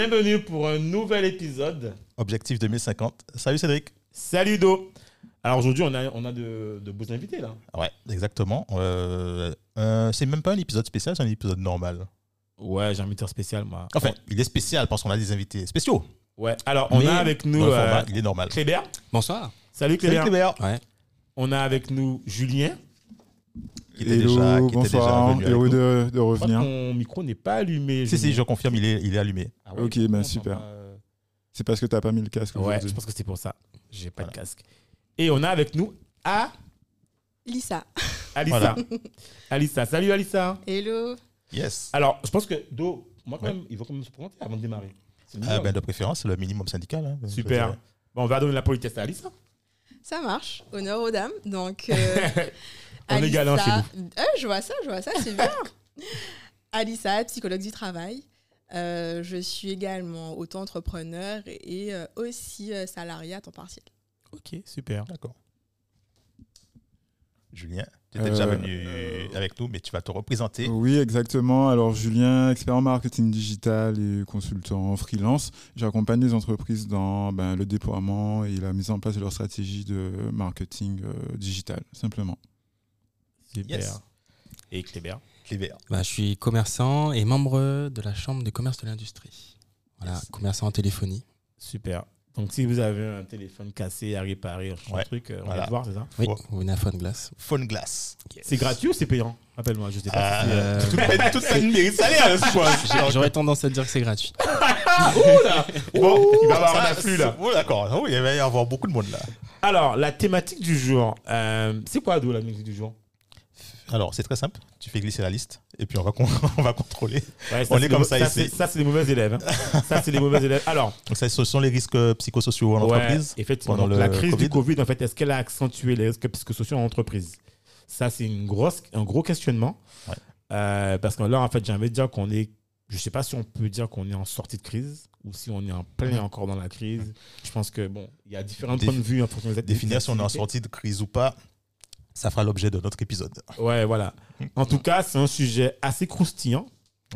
Bienvenue pour un nouvel épisode. Objectif 2050. Salut Cédric. Salut Do. Alors aujourd'hui, on a, on a de, de beaux invités là. Ouais, exactement. Euh, euh, c'est même pas un épisode spécial, c'est un épisode normal. Ouais, j'ai un invité spécial moi. Enfin, il est spécial parce qu'on a des invités spéciaux. Ouais, alors on Mais a avec nous dans le euh, format, il est normal. Clébert. Bonsoir. Salut Salut Clébert. Clébert. Ouais. On a avec nous Julien. Qui était Hello, déjà, qui était déjà bonsoir, venu avec heureux de, revenir. ton micro n'est pas allumé. Si, si, je confirme, il est, il est allumé. Ah ouais, Ok, ben super. euh, C'est parce que t'as pas mis le casque Ouais, je pense que c'est pour ça. J'ai pas de casque. Et on a avec nous A- Lisa. Alissa. Voilà. Alissa. Salut Alissa. Hello. Yes. Alors, je pense que Do, moi quand Ouais. même, il faut quand même se présenter avant de démarrer. Ah, minimum. ben, de préférence, c'est le minimum syndical. hein, Super. Bon, on va donner la politesse à Alissa. Ça marche. Honneur aux dames. Donc, euh, On est galant chez Euh, je vois ça, je vois ça, c'est bien. Alissa, psychologue du travail. Euh, je suis également auto-entrepreneur et euh, aussi euh, salariée à temps partiel. Ok, super. D'accord. Julien, tu étais déjà Euh, venu avec nous, mais tu vas te représenter. Oui, exactement. Alors, Julien, expert en marketing digital et consultant en freelance. J'accompagne les entreprises dans ben, le déploiement et la mise en place de leur stratégie de marketing euh, digital, simplement. Super. Yes. Et Clébert. Clébert. Bah, je suis commerçant et membre de la Chambre de commerce de l'industrie. Voilà, Yes. commerçant en téléphonie. Super. Donc, si vous avez un téléphone cassé à réparer, un Ouais. truc, euh, on Voilà. va te voir, c'est ça Oui, vous venez à Phone Glass. Phone Glass. C'est gratuit ou c'est payant? Rappelle-moi, je sais pas. si c'est, euh, Euh, Toute peine, mérite salaire, je pense. J'aurais tendance à dire que c'est gratuit. Bon, il va y avoir un afflux là. Oh, d'accord. Oh, il va y avoir beaucoup de monde là. Alors, la thématique du jour, euh, c'est quoi, Do, la musique du jour? Alors, c'est très simple. Tu fais glisser la liste et puis on va, con- on va contrôler. Ouais, On est comme ça ici. c'est- Ça, c'est des mauvais élèves. hein. ça, c'est des mauvais élèves. Alors, Donc, ça, ce sont les risques psychosociaux en ouais, entreprise. effectivement, pendant donc, le la crise du Covid, en fait, est-ce qu'elle a accentué les risques psychosociaux en entreprise? Ça, c'est une grosse, un gros questionnement. Ouais. Euh, parce que là, en fait, j'ai envie de dire qu'on est, je sais pas si on peut dire qu'on est en sortie de crise ou si on est en plein encore dans la crise. Je pense que, bon, il y a différents points de vue en fonction des Définir si on est en activités. sortie de crise ou pas, ça fera l'objet de notre épisode. Ouais, voilà. En tout cas, c'est un sujet assez croustillant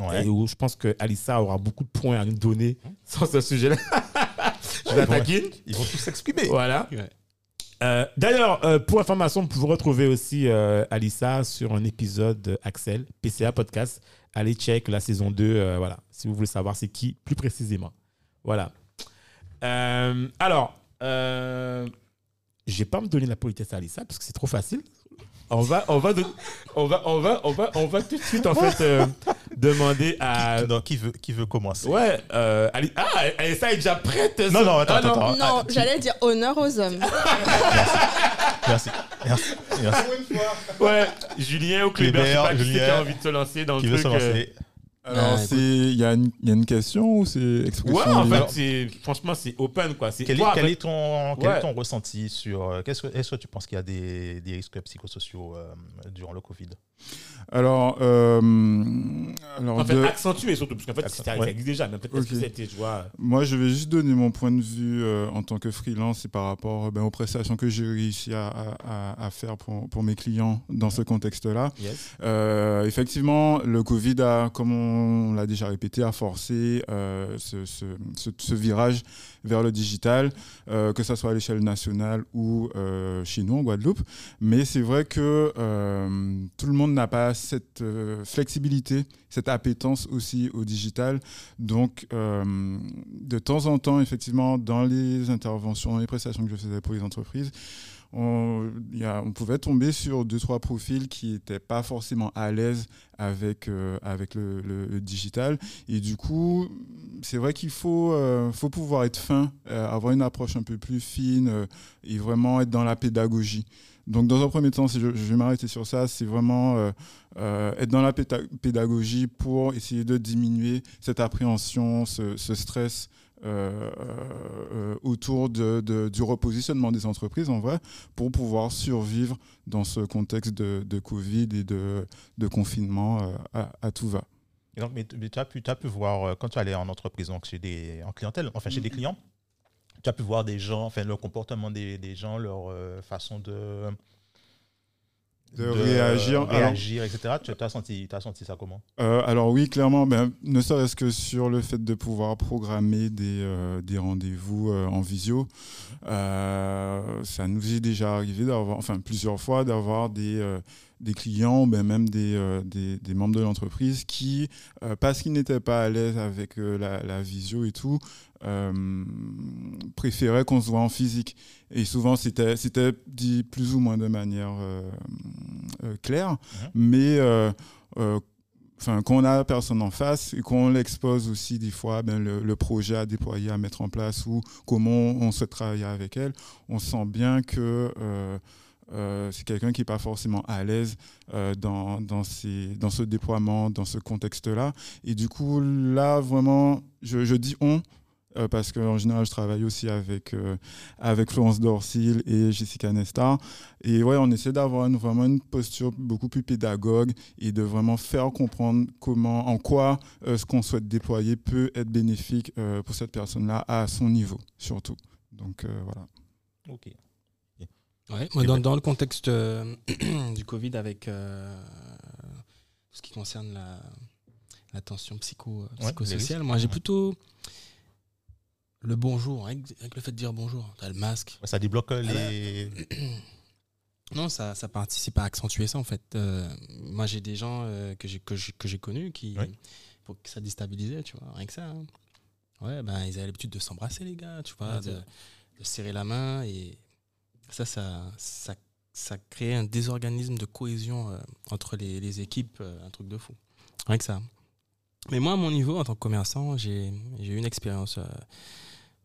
Ouais. et où je pense que Alissa aura beaucoup de points à nous donner sur ce sujet-là. je la Ouais. taquine. Ils vont tous s'exprimer. Voilà. Ouais. Euh, D'ailleurs, euh, pour information, vous pouvez retrouver aussi euh, Alissa sur un épisode de Axel, PCA Podcast. Allez check la saison 2, euh, voilà, si vous voulez savoir c'est qui plus précisément. Voilà. Euh, alors, euh, je vais pas me donner la politesse à Alissa parce que c'est trop facile. On va, on va, de- on va, on va, on va, on va tout de suite en fait euh, demander à. Qui, non, qui veut, qui veut commencer? Ouais, euh, Ali- ah, Alissa est déjà prête. Non, non, attends, Ah, attends, attends. non, ah, tu- j'allais dire honneur aux hommes. Merci. Merci. Merci. Ouais, Julien ou Clébert, je sais pas qui Julien, a envie de se lancer dans Qui le veut se truc. euh, lancer Alors, Ah, c'est il y, a une- il y a une question ou c'est expression Ouais, en libre? fait, c'est franchement, c'est open quoi. C'est Quel est, toi, quel est ton, quel Ouais. est ton ressenti sur. euh, qu'est-ce que- Est-ce que tu penses qu'il y a des, des risques psychosociaux euh, durant le Covid? Alors, euh, alors En fait, de- accentué surtout, parce qu'en fait, Accent- ça ouais. existe déjà, mais peut-être Ok. que c'était, tu vois. moi, je vais juste donner mon point de vue euh, en tant que freelance et par rapport euh, ben, aux prestations que j'ai réussi à, à- à- à faire pour, pour mes clients dans ce contexte-là. Yes. Euh, effectivement, le Covid a, comme on l'a déjà répété, a forcé euh, ce, ce- ce- ce virage vers le digital, euh, que ce soit à l'échelle nationale ou euh, chez nous en Guadeloupe. Mais c'est vrai que euh, tout le monde n'a pas cette flexibilité, cette appétence aussi au digital. Donc, de temps en temps, effectivement, dans les interventions, les prestations que je faisais pour les entreprises, on, pouvait tomber sur deux, trois profils qui n'étaient pas forcément à l'aise avec, euh, avec le, digital. Et du coup, c'est vrai qu'il faut, euh, faut pouvoir être fin euh, avoir une approche un peu plus fine et vraiment être dans la pédagogie. Donc, dans un premier temps, si je, vais m'arrêter sur ça, c'est vraiment être dans la pédagogie pour essayer de diminuer cette appréhension, ce, stress autour de, de- du repositionnement des entreprises, en vrai, pour pouvoir survivre dans ce contexte de, de Covid et de, confinement euh, à, à tout va. Et donc, mais, mais tu as as pu voir, euh, quand tu allais en entreprise, donc chez des, en clientèle, enfin chez des clients, tu as pu voir des gens, enfin le comportement des, des gens, leur euh, façon de, De réagir. Alors- etc. Tu as senti, as senti ça comment? Euh, alors oui, clairement, ben, ne serait-ce que sur le fait de pouvoir programmer des, euh, des rendez-vous euh, en visio, ça nous est déjà arrivé d'avoir, enfin plusieurs fois, d'avoir des, des clients, ben, même des, des, des membres de l'entreprise qui, parce qu'ils n'étaient pas à l'aise avec la, la visio et tout, euh, préféraient qu'on se voit en physique. Et souvent, c'était dit plus ou moins de manière euh, euh, claire, mais euh, enfin, quand on a la personne en face et qu'on l'expose aussi des fois ben, le, le projet à déployer, à mettre en place ou comment on souhaite travailler avec elle, on sent bien que euh, euh, c'est quelqu'un qui n'est pas forcément à l'aise euh, dans, dans, dans ce déploiement, dans ce contexte-là. Et du coup, là, vraiment, je, je dis on. Euh, parce qu'en général, je travaille aussi avec, euh, avec Florence Dorsil et Jessica Nestar. Et ouais, on essaie d'avoir une- vraiment une posture beaucoup plus pédagogue et de vraiment faire comprendre comment, en quoi euh, ce qu'on souhaite déployer peut être bénéfique euh, pour cette personne-là à son niveau, surtout. Donc euh, voilà. Ok. Ouais, moi, dans, dans le contexte euh, du Covid avec euh, ce qui concerne la, la tension psycho, psychosociale, risques. moi j'ai Ouais. Le bonjour, avec, avec le fait de dire bonjour, t'as le masque. Ça débloque euh, les. Non, ça, ça participe à accentuer ça en fait. Euh, moi j'ai des gens euh, que j'ai que j'ai connus qui Ouais. pour que ça déstabilisait, tu vois, rien que ça. hein. Ouais, ben ils avaient l'habitude de s'embrasser les gars, tu vois, Ouais, de, serrer la main et ça ça ça, ça crée un désorganisme de cohésion euh, entre les, les équipes, un truc de fou. Rien que ça. Mais moi à mon niveau en tant que commerçant, j'ai j'ai eu une expérience euh,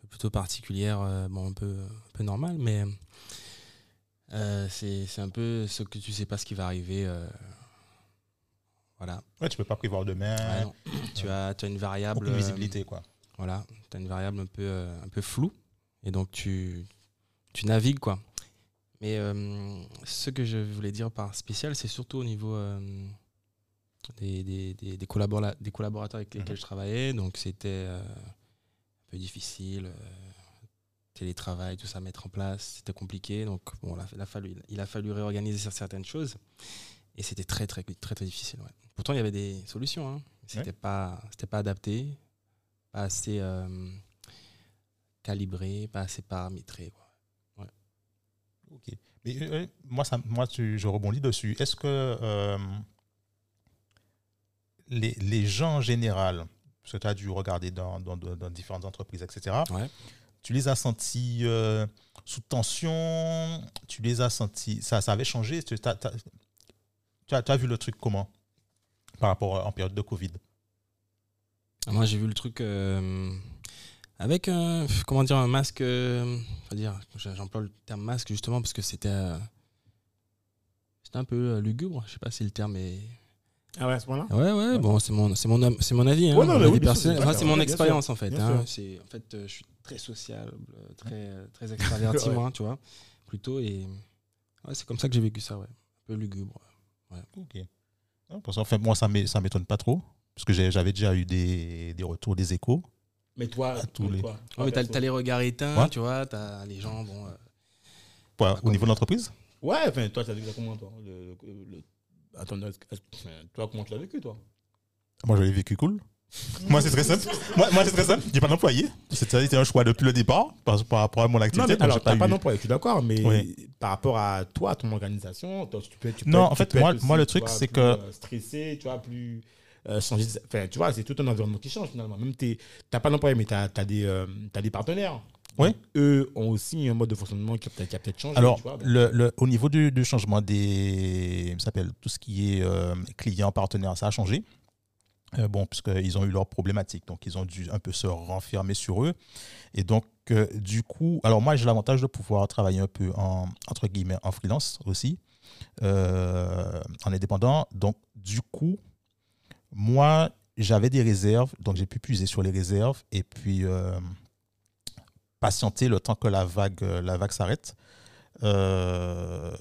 plutôt particulière, euh, bon un peu un peu normale, mais euh, c'est un peu ce que tu sais pas ce qui va arriver. euh, voilà. Ouais, tu peux pas prévoir demain. Ouais, tu, as, tu as une variable. Euh, visibilité, quoi. voilà, tu as une variable un peu, un peu floue. Et donc, tu, tu navigues, quoi. Mais euh, ce que je voulais dire par spécial, c'est surtout au niveau euh, des, des, des, des collabora- des collaborateurs avec lesquels Mhm. je travaillais. Donc, c'était euh, peu difficile. euh, télétravail, tout ça, mettre en place, c'était compliqué. Donc, bon, il a, fallu, il a fallu réorganiser certaines choses. Et c'était très, très, très, très difficile. ouais. Pourtant, il y avait des solutions. Hein. C'était pas, c'était pas adapté, pas assez euh, calibré, pas assez paramétré. quoi. Ok. Mais euh, moi, ça, moi tu- je rebondis dessus. Est-ce que euh, les, les gens en général, parce que tu as dû regarder dans, dans- dans- dans différentes entreprises, etc., Ouais. tu les as sentis euh, sous tension? Tu les as sentis. Ça, ça avait changé? Tu as, vu le truc comment? Par rapport à- en période de Covid? Moi, j'ai vu le truc euh, avec un, comment dire, un masque. euh, dire, j'emploie le terme masque justement parce que c'était, euh, c'était un peu euh, lugubre. Je sais pas si le terme est. Ah ouais, à ce moment-là Ouais, ouais. Bon, c'est mon, c'est mon, am- c'est mon avis. Hein, Ouais, non, mon mais avis oui, bien personnel. sûr, Enfin, d'accord, c'est mon bien expérience en fait. bien hein. sûr. C'est, en fait, euh, je suis très sociable, euh, très, très extraverti Ouais. moi, tu vois, plutôt. Et ouais, c'est comme ça que j'ai vécu ça, ouais. Un peu lugubre. Ok. Non, Parce qu'en fait, moi, ça ne m'étonne pas trop. Parce que j'ai- j'avais déjà eu des, des retours, des échos. Mais toi, À tous les- toi, Ouais, toi, mais t'as, perso. t'as les regards éteints, Ouais. tu vois, t'as les gens, bon. euh, au niveau de l'entreprise? Ouais, enfin, toi, tu as vécu ça comment, toi? Le, le- le- Attends, toi, comment tu l'as vécu, toi? Moi, je l'ai vécu cool. moi, c'est très simple. Moi, moi c'est très simple. J'ai pas d'employé. C'était un choix depuis le départ par, par rapport à mon Non, activité. mais donc alors, t'as eu- pas d'emploi, je suis d'accord, mais Oui. par rapport à toi, ton organisation, toi, tu peux, tu peux Non, être- en fait, moi- moi, le truc, c'est que- euh, stressé, tu vois, plus. euh, changer de- enfin, tu vois, c'est tout un environnement qui change finalement. Même tu n'as pas d'employé, mais tu as, des, euh, t'as des partenaires. Oui. Eux ont aussi un mode de fonctionnement qui a peut-être peut-être changé. Alors, vois, donc, le, le- au niveau du, du changement des. S'appelle tout ce qui est euh, client, partenaire, ça a changé. Euh, bon, puisqu'ils ont eu leurs problématiques, donc ils ont dû un peu se renfermer sur eux. Et donc, euh, du coup, alors moi, j'ai l'avantage de pouvoir travailler un peu en, entre guillemets, en freelance aussi, euh, en indépendant. Donc, du coup, moi, j'avais des réserves, donc j'ai pu puiser sur les réserves et puis euh, patienter le temps que la vague, la vague s'arrête. Euh,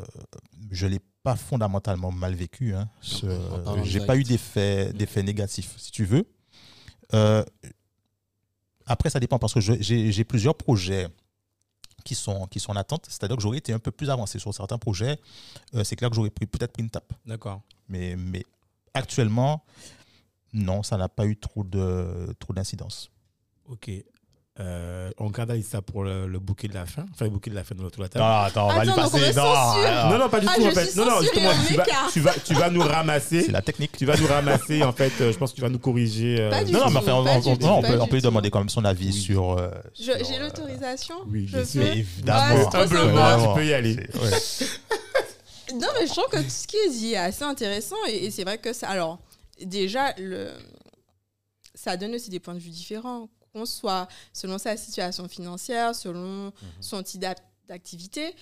je l'ai pas fondamentalement mal vécu. Hein. Ce- J'ai pas eu d'effet d'effet négatif, si tu veux. Euh, après, ça dépend parce que j'ai j'ai plusieurs projets qui sont, qui sont en attente. C'est-à-dire que j'aurais été un peu plus avancé sur certains projets. Euh, C'est clair que j'aurais pris- peut-être pris une tape. D'accord. Mais, mais actuellement, non, ça n'a pas eu trop de trop d'incidence. Ok. Euh, on garde Alissa pour le, le bouquet de la fin. Enfin, le bouquet de la fin de l'autre la table. Non, attends, on va lui Attends, on passer. Non, Non, non, pas du Ah, tout, en fait. Non, non, justement, tu vas, méca. tu, vas, tu vas nous ramasser. c'est la technique. Tu vas nous ramasser, en fait. euh, je pense que tu vas nous corriger. euh, Pas du Non, non, mais enfin, on, on- peut, on du peut lui demander quand même son avis Oui. sur. euh, J'ai euh, l'autorisation oui, Je bien peux sûr. Mais Ouais, évidemment. Humblement, tu peux y aller. Non, mais je trouve que tout ce qui est dit est assez intéressant et, et c'est vrai que ça. Alors, déjà, le, ça donne aussi des points de vue différents, qu'on soit selon sa situation financière, selon Mhm. son type d'ac- d'activité.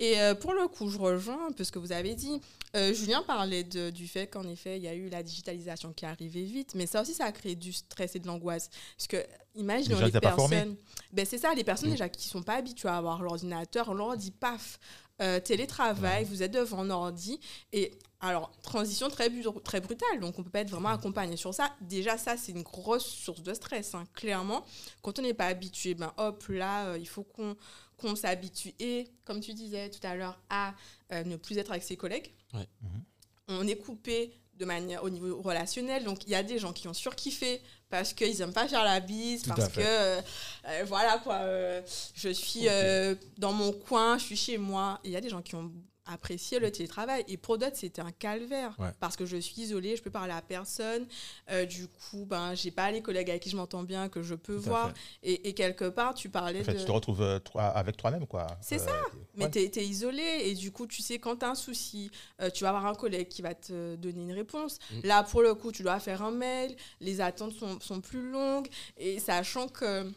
Et euh, pour le coup, je rejoins un peu ce que vous avez dit. Euh, Julien parlait de- du fait qu'en effet, il y a eu la digitalisation qui est arrivée vite, mais ça aussi, ça a créé du stress et de l'angoisse. Parce que, imaginons Les les personnes. Ben, c'est ça, les personnes Mm. déjà qui sont pas habituées à avoir l'ordinateur, on leur dit paf, euh, télétravail, vous êtes devant un ordi. Et alors, transition très, très brutale, donc on peut pas être vraiment accompagné sur ça. Déjà, ça, c'est une grosse source de stress, hein, clairement. Quand on n'est pas habitué, ben hop, là, euh, il faut qu'on s'habitue et, comme tu disais tout à l'heure, à euh, ne plus être avec ses collègues. Ouais. Mhm. On est coupé de manière au niveau relationnel, donc il y a des gens qui ont surkiffé parce qu'ils n'aiment pas faire la bise, Tout parce que euh, euh, voilà quoi, euh, je suis euh, dans mon coin, je suis chez moi. Il y a des gens qui ont apprécié le télétravail et pour d'autres c'était un calvaire Ouais. parce que je suis isolée, je peux parler à personne. Euh, du coup, ben j'ai pas les collègues avec qui je m'entends bien que je peux voir. Et, et quelque part, tu parlais En fait, de. tu te retrouves euh, toi- avec toi-même, quoi. C'est Euh, ça. Mais ouais. t'es es isolé et du coup, tu sais, quand t'as un souci, euh, tu vas avoir un collègue qui va te donner une réponse. Mm. Là, pour le coup, tu dois faire un mail, les attentes sont, sont plus longues et sachant que.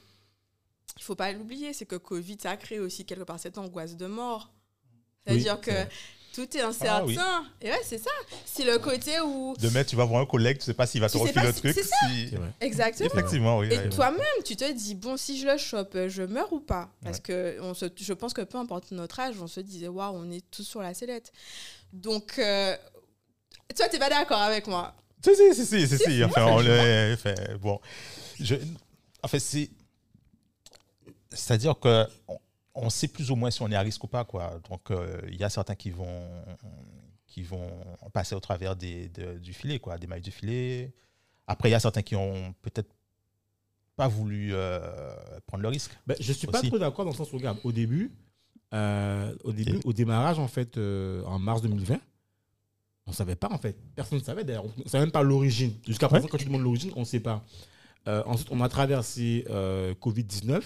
Il faut pas l'oublier, c'est que Covid, ça a créé aussi quelque part cette angoisse de mort. C'est-à-dire Oui, que tout est incertain. oui. Et ouais, c'est ça. C'est le côté où. Demain, tu vas voir un collègue, tu sais pas s'il va te Tu refiler le si- truc. c'est si-. Exactement. Effectivement, oui. Et ouais. toi-même, tu te dis, bon, si je le chope, euh, je meurs ou pas? Parce que on se, je pense que peu importe notre âge, on se disait, waouh, on est tous sur la sellette. Donc, euh, toi, t'es pas d'accord avec moi? Si, si, si, si, si, si. Enfin, on le fait. Bon. Je, en fait, c'est. C'est-à-dire que. On, sait plus ou moins si on est à risque ou pas, quoi. Donc, euh, il y a certains qui vont, qui vont passer au travers des, de- du filet, quoi, des mailles du filet. Après, il y a certains qui ont peut-être pas voulu euh, prendre le risque. Ben, je suis pas Aussi. trop d'accord dans le sens où, regarde, au début, euh, au, début au démarrage, en fait, en mars 2020, on savait pas, en fait. Personne ne savait, d'ailleurs. On ne savait même pas l'origine. Jusqu'à présent, quand tu demandes l'origine, on ne sait pas. Ensuite, on a traversé euh, Covid-19.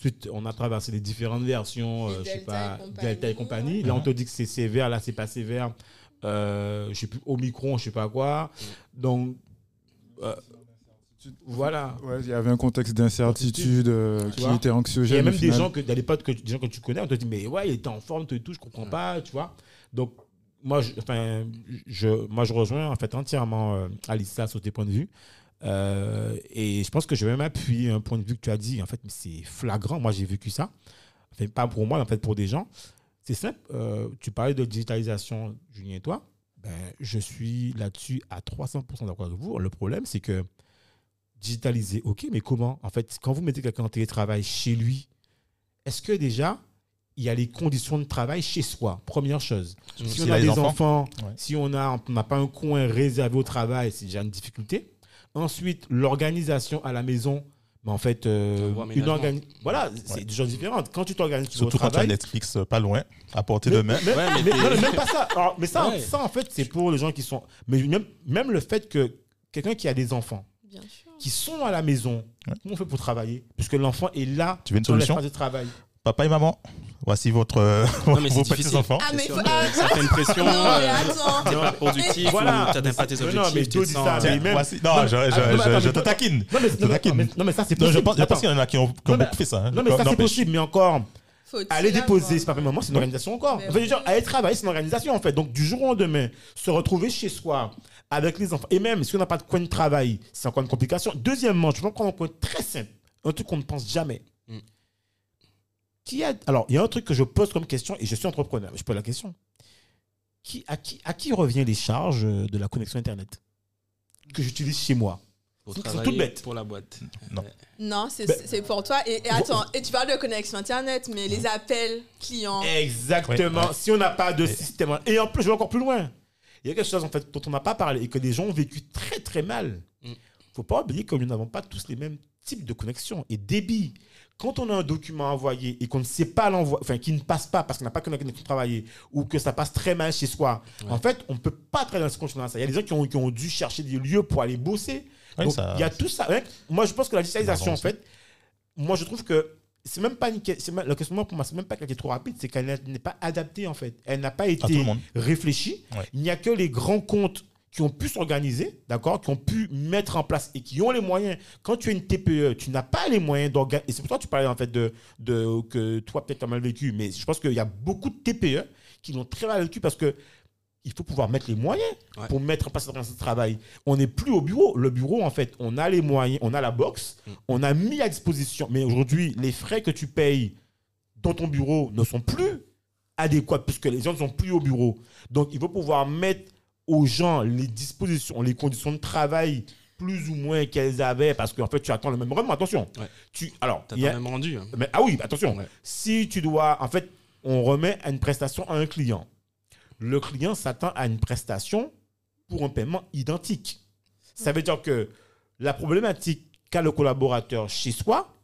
Ensuite, on a traversé les différentes versions, euh, je sais pas, et. Delta et compagnie. Là, on te dit que c'est sévère, là, c'est pas sévère. Euh, je sais plus, Omicron, je sais pas quoi. Donc, euh, voilà. Ouais, il y avait un contexte d'incertitude euh, qui vois? était Il y anxiogène. a même des gens que, les potes que, des gens que tu connais, on te dit, mais ouais, il était en forme, tout et tout, je comprends pas, tu vois. Donc, moi, je, enfin, je, moi, je rejoins en fait entièrement euh, Alissa sur tes points de vue. Euh, et je pense que je vais même appuyer un point de vue que tu as dit, en fait, c'est flagrant. Moi, j'ai vécu ça. Enfin, pas pour moi, mais en fait, pour des gens. C'est simple. euh, tu parlais de digitalisation, Julien et toi. Ben, je suis là-dessus à 300% d'accord avec vous. Le problème, c'est que digitaliser, ok, mais comment? En fait, quand vous mettez quelqu'un en télétravail chez lui, est-ce que déjà, il y a les conditions de travail chez soi? Première chose. Si on a a des enfants. enfants, Ouais. si on a- on n'a pas un coin réservé au travail, c'est déjà une difficulté. Ensuite, l'organisation à la maison. Mais en fait, euh, une organi- voilà, c'est Ouais. des choses différentes. Quand tu t'organises Surtout quand tu as Netflix euh, pas loin, à portée de main. mais, Ouais, mais mais- t'es- non, mais même pas ça. Alors, mais ça, Ouais. ça, en fait, c'est pour les gens qui sont. Mais même, même le fait que quelqu'un qui a des enfants, Bien sûr. qui sont à la maison, Ouais. comment on fait pour travailler? Puisque l'enfant est là Tu veux une dans solution? l'espace de travail. Papa et maman, voici votre, euh, Non, vos c'est difficile. petits-enfants. Ah, C'est mais faut- ah, ça fait une pression. Non, mais euh, attends. T'es pas productif, Voilà. t'atteins pas tes Mais non, objectifs. mais sens- ça, mais même- voici- Non, Non, je, je, non, je- je te taquine. Non, mais, Je te non, mais- taquine. mais- non, mais ça, c'est Non, je possible. pense, je pense Attends. qu'il y en a qui ont, qui ont beaucoup fait ça. hein. Non, mais ça, c'est possible, mais encore, aller déposer, c'est pas un moment, c'est une organisation encore. Mais En fait, oui. genre, aller travailler, c'est une organisation, en fait. Donc, du jour au lendemain, se retrouver chez soi, avec les enfants, et même si on n'a pas de coin de travail, c'est encore une complication. Deuxièmement, je vais prendre un point très simple, un truc qu'on ne pense jamais. Qui a... Alors, il y a un truc que je pose comme question, et je suis entrepreneur, mais je pose la question. Qui, à, qui, à qui revient les charges de la connexion Internet que j'utilise chez moi? Pour C'est travailler tout bête. pour la boîte. Non. Non, c'est Ben- pour toi. Et, et attends, et tu parles de connexion Internet, mais les appels clients. Exactement. Ouais, ouais. Si on n'a pas de système. Et en plus, je vais encore plus loin. Il y a quelque chose en fait dont on n'a pas parlé et que des gens ont vécu très très mal. Il Mm. faut pas oublier que nous n'avons pas tous les mêmes types de connexion et débit. Quand on a un document envoyé et qu'on ne sait pas l'envoyer, enfin qui ne passe pas parce qu'on n'a pas la connexion travailler ou que ça passe très mal chez soi, Ouais. en fait, on ne peut pas travailler dans ce conditions Il y a des gens qui ont, qui ont dû chercher des lieux pour aller bosser. Oui, Donc, ça- il y a tout ça. Moi, je pense que la digitalisation, en fait, moi, je trouve que c'est même pas une que- c'est même- la question pour moi, c'est même pas qu'elle est trop rapide, c'est qu'elle n'est- pas adaptée en fait. Elle n'a pas été réfléchie. Ouais. Il n'y a que les grands comptes qui ont pu s'organiser, d'accord, qui ont pu mettre en place et qui ont les moyens. Quand tu es une TPE, tu n'as pas les moyens d'organiser. Et c'est pour ça que tu parlais en fait de, de que toi peut-être tu as mal vécu, mais je pense qu'il y a beaucoup de TPE qui l'ont très mal vécu parce que il faut pouvoir mettre les moyens Ouais. pour mettre en place de travail. On n'est plus au bureau. Le bureau, en fait, on a les moyens, on a la box, Mm. on a mis à disposition. Mais aujourd'hui, les frais que tu payes dans ton bureau ne sont plus adéquats puisque les gens ne sont plus au bureau. Donc, il faut pouvoir mettre aux gens les dispositions, les conditions de travail plus ou moins qu'elles avaient parce qu'en fait, tu attends le même rendement. Attention. Ouais. Tu, alors, il y a- même rendu. hein. mais, ah oui, attention. Ouais. Si tu dois, en fait, on remet une prestation à un client. Le client s'attend à une prestation pour un paiement identique. Ça veut dire que la problématique qu'a le collaborateur chez soi,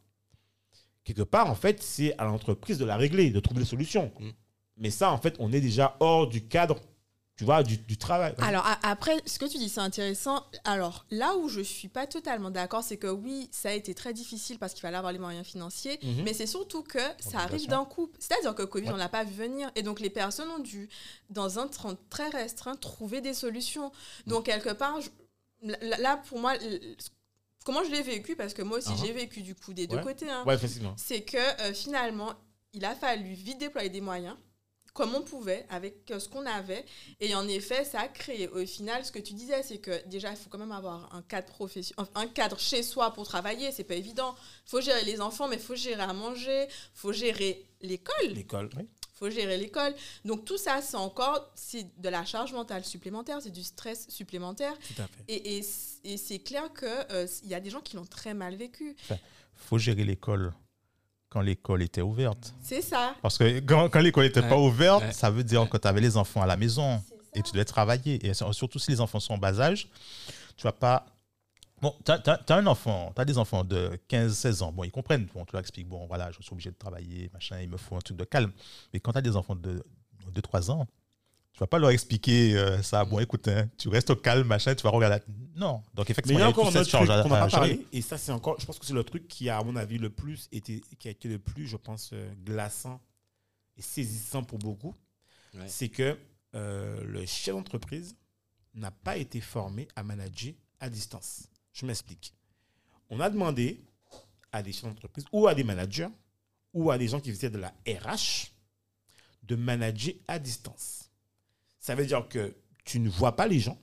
quelque part, en fait, c'est à l'entreprise de la régler, de trouver des solutions. Mm. Mais ça, en fait, on est déjà hors du cadre, tu vois, du, du travail. Alors a- après, ce que tu dis, c'est intéressant. Alors là où je suis pas totalement d'accord, c'est que oui, ça a été très difficile parce qu'il fallait avoir les moyens financiers, Mhm. mais c'est surtout que ça arrive d'un coup. C'est-à-dire que Covid, Ouais. on l'a pas vu venir, et donc les personnes ont dû, dans un temps très restreint, trouver des solutions. Donc quelque part, je- là, pour moi, comment je l'ai vécu, parce que moi aussi Uh-huh. j'ai vécu du coup des deux côtés. hein, Ouais, c'est que euh, finalement, il a fallu vite déployer des moyens comme on pouvait, avec euh, ce qu'on avait. Et en effet, ça a créé au final ce que tu disais, c'est que déjà, il faut quand même avoir un cadre, profession- un cadre chez soi pour travailler, c'est pas évident. Il faut gérer les enfants, mais il faut gérer à manger, il faut gérer l'école, L'école, oui. faut gérer l'école. Donc tout ça, c'est encore c'est de la charge mentale supplémentaire, c'est du stress supplémentaire. Tout à fait. Et, et, et c'est clair qu'il y a des gens qui l'ont très mal vécu. faut gérer l'école quand l'école était ouverte. C'est ça. Parce que quand, quand l'école n'était Ouais. pas ouverte, Ouais. ça veut dire que tu avais les enfants à la maison et tu devais travailler. Et surtout si les enfants sont en bas âge, tu vas pas. Bon, tu as, un enfant, tu as des enfants de 15-16 ans. Bon, ils comprennent. Bon, tu leur expliques, bon, voilà, je suis obligé de travailler, machin, il me faut un truc de calme. Mais quand tu as des enfants de 2-3 ans, tu vas pas leur expliquer euh, ça. Bon, écoute, hein, tu restes au calme, machin, tu vas regarder. Non. Donc, Mais effectivement, il y a il y a encore un autre truc qu'on n'a pas parlé, et ça, c'est encore, je pense que c'est le truc qui a, à mon avis, le plus été, qui a été le plus, je pense, euh, glaçant et saisissant pour beaucoup. Ouais. C'est que euh, le chef d'entreprise n'a pas été formé à manager à distance. Je m'explique. On a demandé à des chefs d'entreprise ou à des managers ou à des gens qui faisaient de la RH de manager à distance. Ça veut dire que tu ne vois pas les gens,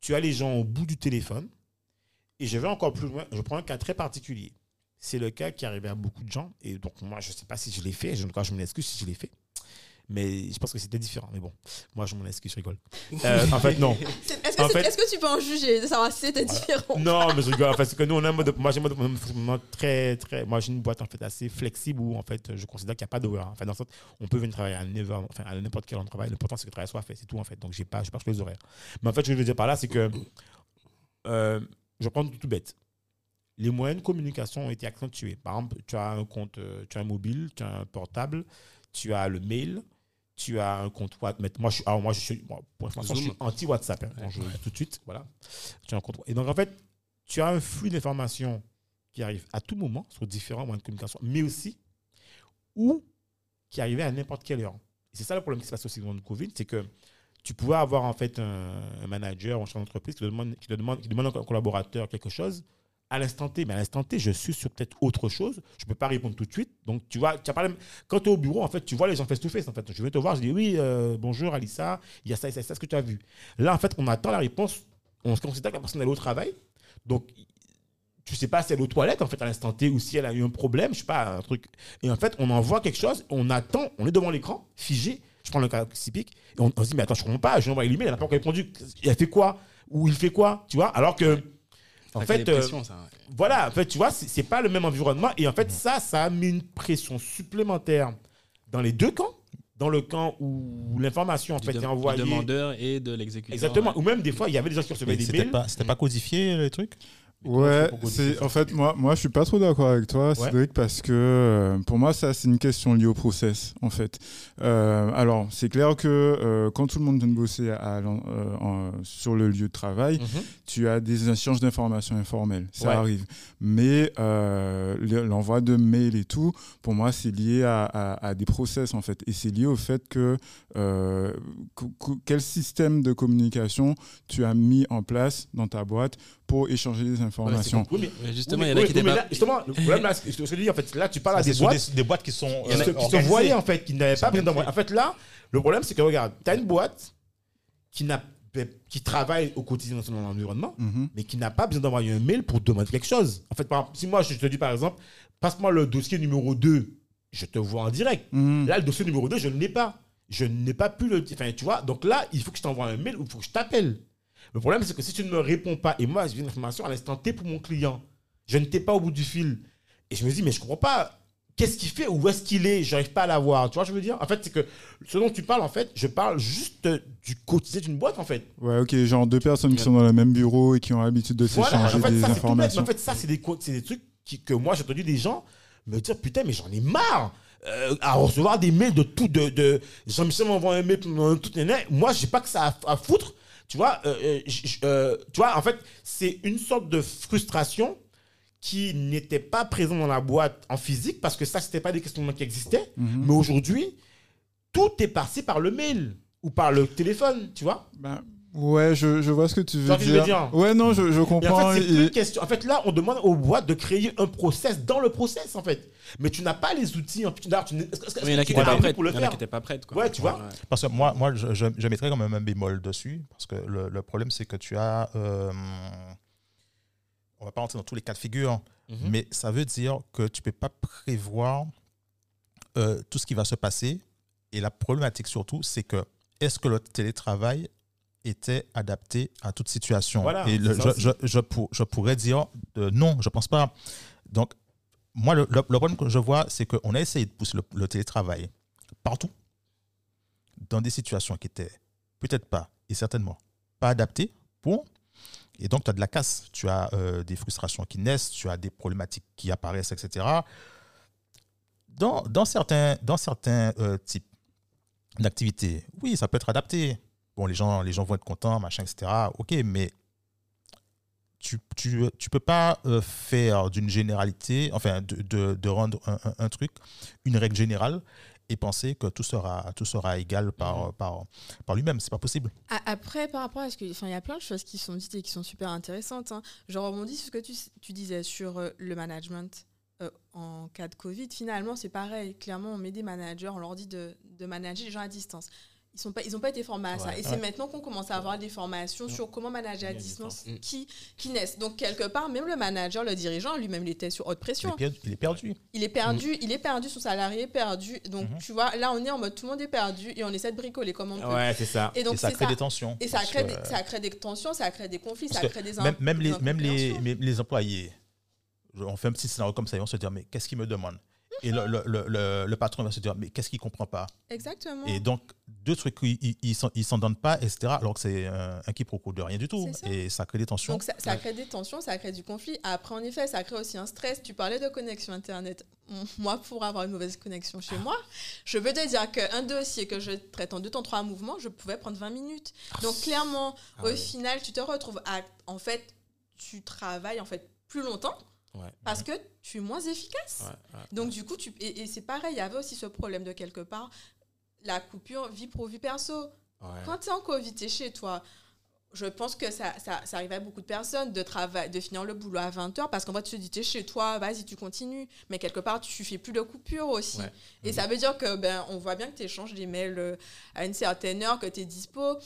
tu as les gens au bout du téléphone, et je vais encore plus loin, je prends un cas très particulier. C'est le cas qui arrivait à beaucoup de gens, et donc moi, je ne sais pas si je l'ai fait, je, en tout cas, je m'en excuse si je l'ai fait, mais je pense que c'était différent, mais bon, moi, je m'en excuse, je rigole. Euh, en fait, non. Est-ce que, fait- tu peux en juger, de savoir si c'était différent Non, mais je rigole. En fait, c'est que nous, on a un mode, moi, j'ai un mode très, très, moi, j'ai une boîte, en fait, assez flexible où, en fait, je considère qu'il n'y a pas d'horaire. Enfin, dans le sens, on peut venir travailler à 9h, enfin, à n'importe quel endroit de travail. L'important, c'est que le travail soit fait. C'est tout, en fait. Donc, j'ai pas, je pas les horaires. Mais en fait, ce que je veux dire par là, c'est que, euh, je prends tout, tout bête. Les moyens de communication ont été accentués. Par exemple, tu as un compte, euh, tu as un mobile, tu as un portable, tu as le mail, tu as un compte WhatsApp. Moi, je suis, alors moi, je suis, moi, pour je suis anti-WhatsApp. hein. Tout de suite. Voilà. Tu as un compte. Et donc, en fait, tu as un flux d'informations qui arrive à tout moment sur différents moyens de communication, mais aussi ou qui arrivait à n'importe quelle heure. Et c'est ça le problème qui se passe aussi dans le Covid, c'est que tu pouvais avoir en fait un, un manager en chef d'entreprise qui, te demande, qui, te demande, qui demande à un collaborateur quelque chose à l'instant T. Mais à l'instant T, je suis sur peut-être autre chose. Je ne peux pas répondre tout de suite. Donc, tu vois, tu as pas quand tu es au bureau, en fait, tu vois les gens face-to-face. En fait. Je vais te voir, je dis oui, euh, bonjour Alissa, il y a ça et ça, ça, ce que tu as vu. Là, en fait, on attend la réponse. On se considère que la personne est au travail. Donc, tu sais pas si elle est aux toilettes, en fait, à l'instant T, ou si elle a eu un problème, je sais pas, un truc. Et en fait, on envoie quelque chose, on attend, on est devant l'écran, figé. Je prends le cas typique, on, se dit, mais attends, je comprends pas, je lui envoie l'email, elle n'a pas encore répondu. Elle fait quoi? Ou il fait quoi? Tu vois? Alors que, en Ça fait, euh, ça, voilà, en fait, tu vois, c'est pas le même environnement. Et en fait, ça, ça a mis une pression supplémentaire dans les deux camps. Dans le camp où l'information, en Du fait, est du envoyée. demandeur et de l'exécuteur. Exactement. ouais. Ou même des fois, il y avait des gens qui recevaient Mais des c'était mails. pas, c'était pas codifié les trucs? Ouais, c'est en fait moi moi je suis pas trop d'accord avec toi Cédric parce que euh, pour moi ça c'est une question liée au process en fait. Euh, alors c'est clair que euh, quand tout le monde vient de bosser à l'en- en- sur le lieu de travail, Mhm. tu as des échanges d'informations informels, ça Ouais. arrive. Mais le- l'envoi de mails et tout, pour moi, c'est lié à, des process en fait, et c'est lié au fait que qu- qu- quel système de communication tu as mis en place dans ta boîte pour échanger des informations. Oui, mais- justement, oui, il y en a oui, qui oui, là, Justement, le problème, là, c'est ce que je te dis, en fait, là, tu parles à des boîtes des, des boîtes qui sont qui, se, euh, qui se organisées. voyaient, en fait, qui n'avaient pas besoin d'envoyer. En fait, là, le problème, c'est que, regarde, tu as une boîte qui, n'a, qui travaille au quotidien dans son environnement, Mhm. mais qui n'a pas besoin d'envoyer un mail pour demander quelque chose. En fait, par si moi, je te dis, par exemple, passe-moi le dossier numéro 2, je te vois en direct. Mhm. Là, le dossier numéro 2, je ne l'ai pas. Je n'ai pas pu le. Enfin, tu vois, donc là, il faut que je t'envoie un mail ou il faut que je t'appelle. Le problème, c'est que si tu ne me réponds pas, et moi, j'ai une information à l'instant T pour mon client, je ne t'ai pas au bout du fil. Et je me dis, mais je comprends pas. Qu'est-ce qu'il fait Où est-ce qu'il est? J'arrive pas à l'avoir. Tu vois, je veux dire? En fait, c'est que ce dont tu parles, en fait, je parle juste du quotidien d'une boîte, en fait. Ouais, ok, genre deux personnes qui sont dans le même bureau et qui ont l'habitude de Voilà, s'échanger en fait, des ça, bête. Mais informations. en fait, ça, c'est des, trucs qui- que moi, j'ai entendu des gens me dire Putain, mais j'en ai marre euh, à recevoir des mails de tout. De, de Jean-Michel m'envoie un mail, tout, nan, nan. moi, j'ai pas que ça à, à foutre. Tu vois, euh, euh, euh, tu vois, en fait, c'est une sorte de frustration qui n'était pas présente dans la boîte en physique parce que ça, c'était pas des questionnements qui existaient. Mhm. Mais aujourd'hui, tout est passé par le mail ou par le téléphone, tu vois. Bah, ouais, je, je vois ce que tu veux dire. dire Ouais, non, je, je comprends. en fait, plus une question. En fait, là, on demande aux boîtes de créer un process dans le process, en fait. Mais tu n'as pas les outils. En tu Oui, Il y en a qui tu n'étaient pas prêtes. pour le Il y en a faire qui n'étaient pas prêtes. quoi. Ouais, tu vois. Parce que moi, moi je, je, mettrais quand même un bémol dessus, parce que le, le problème, c'est que tu as... euh, on va pas rentrer dans tous les cas de figure, Mhm. mais ça veut dire que tu peux pas prévoir euh, tout ce qui va se passer. Et la problématique surtout, c'est que est-ce que le télétravail était adapté à toute situation Voilà, Et le- je, je, je, pour- je pourrais dire euh, non, je pense pas. Donc, moi, le, le- le problème que je vois, c'est qu'on a essayé de pousser le, le télétravail partout, dans des situations qui étaient peut-être pas, et certainement pas adaptées pour. Et donc, tu as de la casse, tu as euh, des frustrations qui naissent, tu as des problématiques qui apparaissent, etc. Dans, dans certains, dans certains euh, types d'activités, oui, ça peut être adapté. Bon, les gens, les gens vont être contents, machin, etc. Ok, mais tu tu, tu peux pas euh, faire d'une généralité, enfin, de, de, de rendre un, un- un truc une règle générale et penser que tout sera, tout sera égal par, par, par lui-même. C'est pas possible. Après, par rapport à ce que. Enfin, il y a plein de choses qui sont dites et qui sont super intéressantes. hein. Je rebondis sur ce que tu, tu disais sur euh, le management euh, en cas de Covid. Finalement, c'est pareil. Clairement, on met des managers, on leur dit de, de manager les gens à distance. Ils n'ont pas, ils ont pas été formés à ça. Ouais. Et c'est maintenant qu'on commence à avoir des formations sur comment manager à distance distance. qui, qui naissent. Donc, quelque part, même le manager, le dirigeant, lui-même, il était sur haute Il pression. est. Il est perdu. Il est perdu, il est perdu, son salarié est perdu. Donc, Mhm. tu vois, là, on est en mode tout le monde est perdu et on essaie de bricoler comme on peut. Ouais, c'est ça. Et donc, et ça crée ça. des tensions. Et ça crée, des, ça crée des tensions, ça crée des conflits, parce ça crée des même, même les, même les, les employés, on fait un petit scénario comme ça, ils vont se dire, mais qu'est-ce qu'il me demande Et le, le, le, patron va se dire, mais qu'est-ce qu'il comprend pas? Exactement. Et donc, deux trucs, ils ils s'en- donnent pas, etc. Alors que c'est un, un quiproquo de rien du tout. Ça. Et ça crée des tensions. Donc ça, ça crée des tensions, ça crée du conflit. Après, en effet, ça crée aussi un stress. Tu parlais de connexion Internet. Moi, pour avoir une mauvaise connexion chez moi, je peux te dire qu'un dossier que je traite en deux temps, trois mouvements, je pouvais prendre 20 minutes. Donc clairement, Ah au final, tu te retrouves à... En fait, tu travailles en fait plus longtemps Ouais. parce que tu es moins efficace. Ouais. Donc du coup, tu... et, et c'est pareil, il y avait aussi ce problème de quelque part, la coupure vie pro, vie perso. Quand tu es en Covid, tu es chez toi. Je pense que ça, ça, ça arrive à beaucoup de personnes de, travail, de finir le boulot à 20h parce qu'en fait, tu te dis, tu es chez toi, vas-y, tu continues. Mais quelque part, tu fais plus de coupure aussi. Et ça veut dire que ben, on voit bien que tu échanges des mails euh, à une certaine heure, que tu es dispo.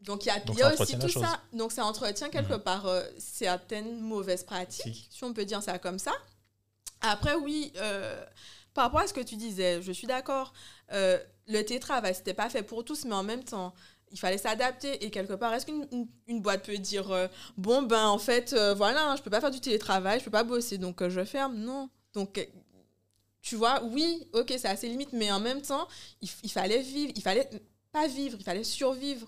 Donc il y a, Donc il y a ça aussi tout ça. Donc ça entretient quelque part euh, certaines mauvaises pratiques, si on peut dire ça comme ça. Après, oui, euh, par rapport à ce que tu disais, je suis d'accord. Euh, le télétravail, c'était pas fait pour tous, mais en même temps, il fallait s'adapter. Et quelque part, est-ce qu'une une, une boîte peut dire euh, bon ben en fait, voilà, je peux pas faire du télétravail, je peux pas bosser, donc je ferme Non. Donc tu vois, oui, ok, c'est assez limite, mais en même temps, il, il fallait vivre, il fallait pas vivre, il fallait survivre.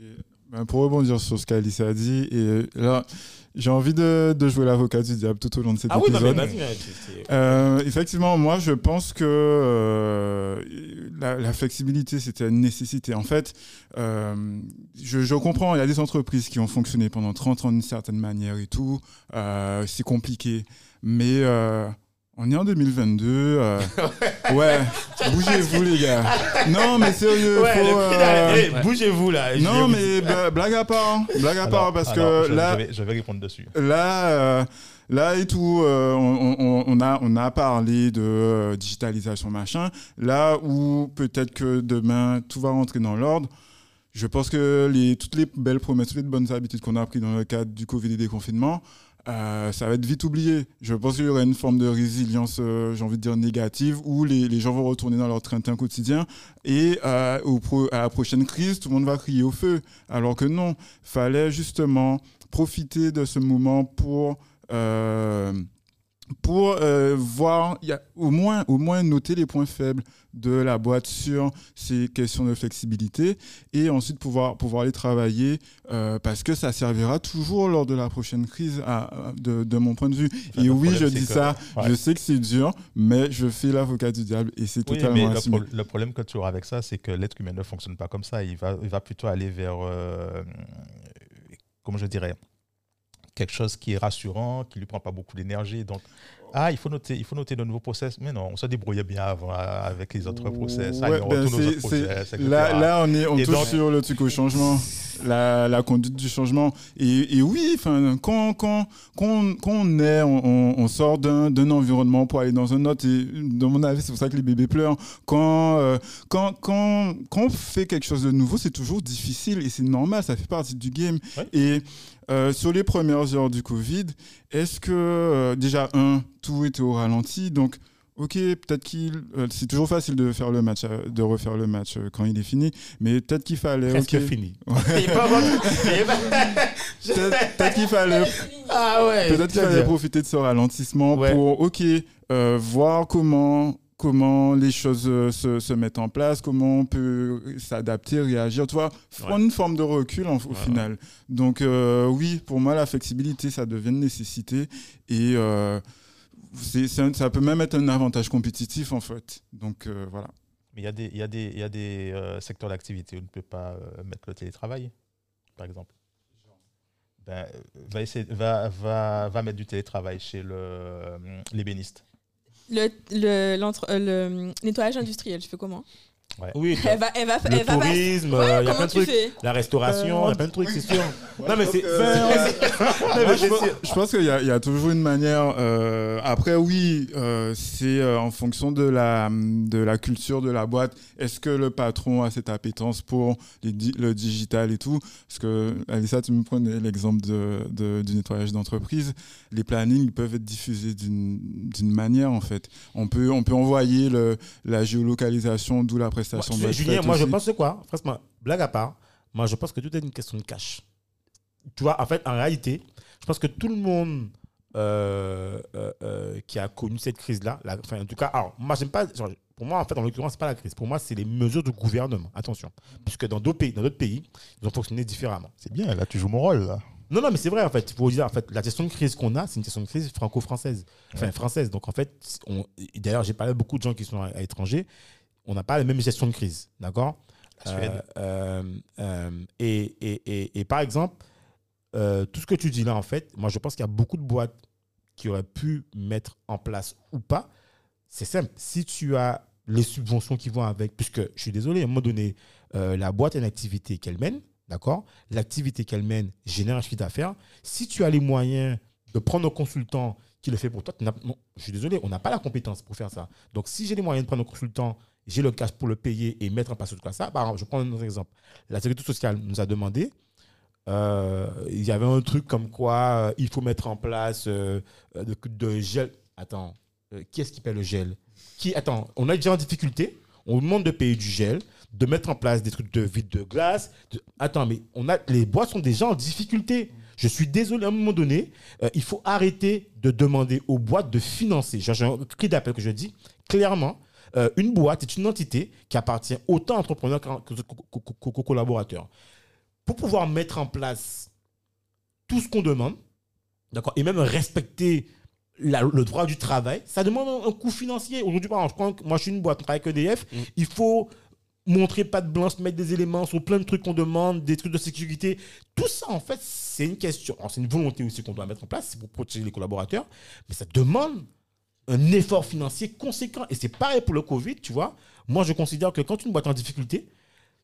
Et, ben, pour rebondir sur ce qu'Alice a dit, et là, j'ai envie de, de jouer l'avocat du diable tout au long de cet Ah oui, épisode. c'est- Euh, effectivement, moi, je pense que euh, la, la flexibilité, c'était une nécessité. En fait, euh, je, je comprends, il y a des entreprises qui ont fonctionné pendant 30 ans d'une certaine manière et tout. Euh, c'est compliqué. Mais euh, on est en 2022. euh, ouais, bougez-vous, les gars. Non, mais sérieux, Ouais, faut, le euh. Eh, bougez-vous là. non, mais blague à part, hein. blague à part, Alors- parce alors, que je, là, je vais, je vais répondre dessus. Là, euh, là et tout, euh, on, on- on a, on a parlé de euh, digitalisation machin. Là où peut-être que demain tout va rentrer dans l'ordre. Je pense que les, toutes les belles promesses, toutes les bonnes habitudes qu'on a apprises dans le cadre du Covid et des confinements, euh, ça va être vite oublié. Je pense qu'il y aura une forme de résilience, euh, j'ai envie de dire négative, où les, gens vont retourner dans leur train-train quotidien et euh, à la prochaine crise, tout le monde va crier au feu. Alors que non, fallait justement profiter de ce moment pour pour euh, voir, y a au moins, au moins noter les points faibles de la boîte sur ces questions de flexibilité et ensuite pouvoir, pouvoir les travailler euh, parce que ça servira toujours lors de la prochaine crise à- à- de, de mon point de vue. Enfin, et oui, je dis que- ça, ouais. je sais que c'est dur, mais je fais l'avocat du diable et c'est Oui, totalement mais le, assumé. pro- le problème que tu auras avec ça, c'est que l'être humain ne fonctionne pas comme ça. Il va, il va plutôt aller vers, euh, comment je dirais, quelque chose qui est rassurant, qui lui prend pas beaucoup d'énergie. Donc, ah, il faut noter, il faut noter de nouveaux process. Mais non, on se débrouillait bien avant euh, avec les autres process. Ouais, ben, autres process. Là, là, on, est, on touche donc- sur le truc au changement, la, la conduite du changement. Et, et oui, enfin, quand, quand, quand, quand on est, on, sort d'un d'un environnement pour aller dans un autre. Et dans mon avis, c'est pour ça que les bébés pleurent. Quand, euh, quand, quand, quand on fait quelque chose de nouveau, c'est toujours difficile et c'est normal, ça fait partie du game. Ouais. Et euh, sur les premières heures du Covid, est-ce que, euh, déjà, un, tout était au ralenti, donc Ok, peut-être qu'il. euh, c'est toujours facile de faire le match, euh, de refaire le match euh, quand il est fini, mais peut-être qu'il fallait. Presque ok, fini. Peut-être peut-être qu'il fallait. Ah ouais. Peut-être qu'il fallait profiter de ce ralentissement Ouais. pour, ok, euh, voir comment comment les choses euh, se, se mettent en place, comment on peut s'adapter, réagir, tu vois, prendre une forme de recul en- au Ouais, final. Donc euh, oui, pour moi, la flexibilité, ça devient une nécessité et euh, un- ça peut même être un avantage compétitif en fait. Donc euh, voilà. Mais il y a des, il y a des, il y a des secteurs d'activité où on ne peut pas mettre le télétravail, par exemple. Ben, va, essayer, va, va, va mettre du télétravail chez l'ébéniste. Le, le, euh, le nettoyage industriel, tu fais comment? Oui, Elle va, elle va, le elle va passer- tourisme, Ouais, il y a plein de trucs. La restauration, il y a plein de trucs, c'est sûr. Non, mais c'est. Non, mais Moi, je, c'est pense, sûr. je pense qu'il y, a- il y a toujours une manière. euh, après, oui, euh, c'est euh, en fonction de la, de la culture de la boîte. Est-ce que le patron a cette appétence pour les di- le digital et tout? Parce que, Alissa, tu me prenais l'exemple de, de- du nettoyage d'entreprise. Les plannings peuvent être diffusés d'une d'une manière, en fait. On peut, on peut envoyer le, la géolocalisation, d'où la prestation Julien, moi je pense que quoi? Franchement, blague à part, moi je pense que tout est une question de cash. Tu vois, en fait, en réalité, je pense que tout le monde euh, euh, euh, qui a connu cette crise-là, enfin, en tout cas, alors, moi, j'aime pas. genre, pour moi, en fait, en l'occurrence, c'est pas la crise. Pour moi, c'est les mesures du gouvernement. Attention. Puisque dans d'autres pays, dans d'autres pays, ils ont fonctionné différemment. C'est bien, là, tu joues mon rôle. Là. Non, non, mais c'est vrai, en fait. Il faut dire, en fait, la gestion de crise qu'on a, c'est une gestion de crise franco-française. Enfin, Ouais. française. Donc, en fait, on- d'ailleurs, j'ai parlé à beaucoup de gens qui sont à, à l'étranger. On n'a pas la même gestion de crise. D'accord? Euh, euh, euh, et, et, et, et par exemple, euh, tout ce que tu dis là, en fait, moi, je pense qu'il y a beaucoup de boîtes qui auraient pu mettre en place ou pas. C'est simple. Si tu as les subventions qui vont avec, puisque je suis désolé, à un moment donné, la boîte a une activité qu'elle mène, d'accord? L'activité qu'elle mène génère un chiffre d'affaires. Si tu as les moyens de prendre un consultant qui le fait pour toi, non, je suis désolé, on n'a pas la compétence pour faire ça. Donc, si j'ai les moyens de prendre un consultant, j'ai le cash pour le payer et mettre en place tout ça, par exemple, je prends un autre exemple. La sécurité sociale nous a demandé, euh, il y avait un truc comme quoi euh, il faut mettre en place euh, euh, de, de gel. Attends, qui est-ce qui paie le gel? Qui, Attends, on est déjà en difficulté, on demande de payer du gel, de mettre en place des trucs de vide de glace. Attends, mais on a, les boîtes sont déjà en difficulté. Je suis désolé, à un moment donné, il faut arrêter de demander aux boîtes de financer. J'ai un cri d'appel que je dis clairement. Euh, une boîte est une entité qui appartient autant à entrepreneurs qu'aux collaborateurs. Pour pouvoir mettre en place tout ce qu'on demande, d'accord, et même respecter la- le droit du travail, ça demande un, un coût financier. Aujourd'hui, par exemple, je prends que moi je suis une boîte, on travaille avec EDF, Mm. il faut montrer pas de blanche, mettre des éléments sur plein de trucs qu'on demande, des trucs de sécurité. Tout ça, en fait, c'est une question. C'est une volonté aussi qu'on doit mettre en place, c'est pour protéger les collaborateurs, mais ça demande un effort financier conséquent. Et c'est pareil pour le Covid, tu vois. Moi, je considère que quand une boîte en difficulté,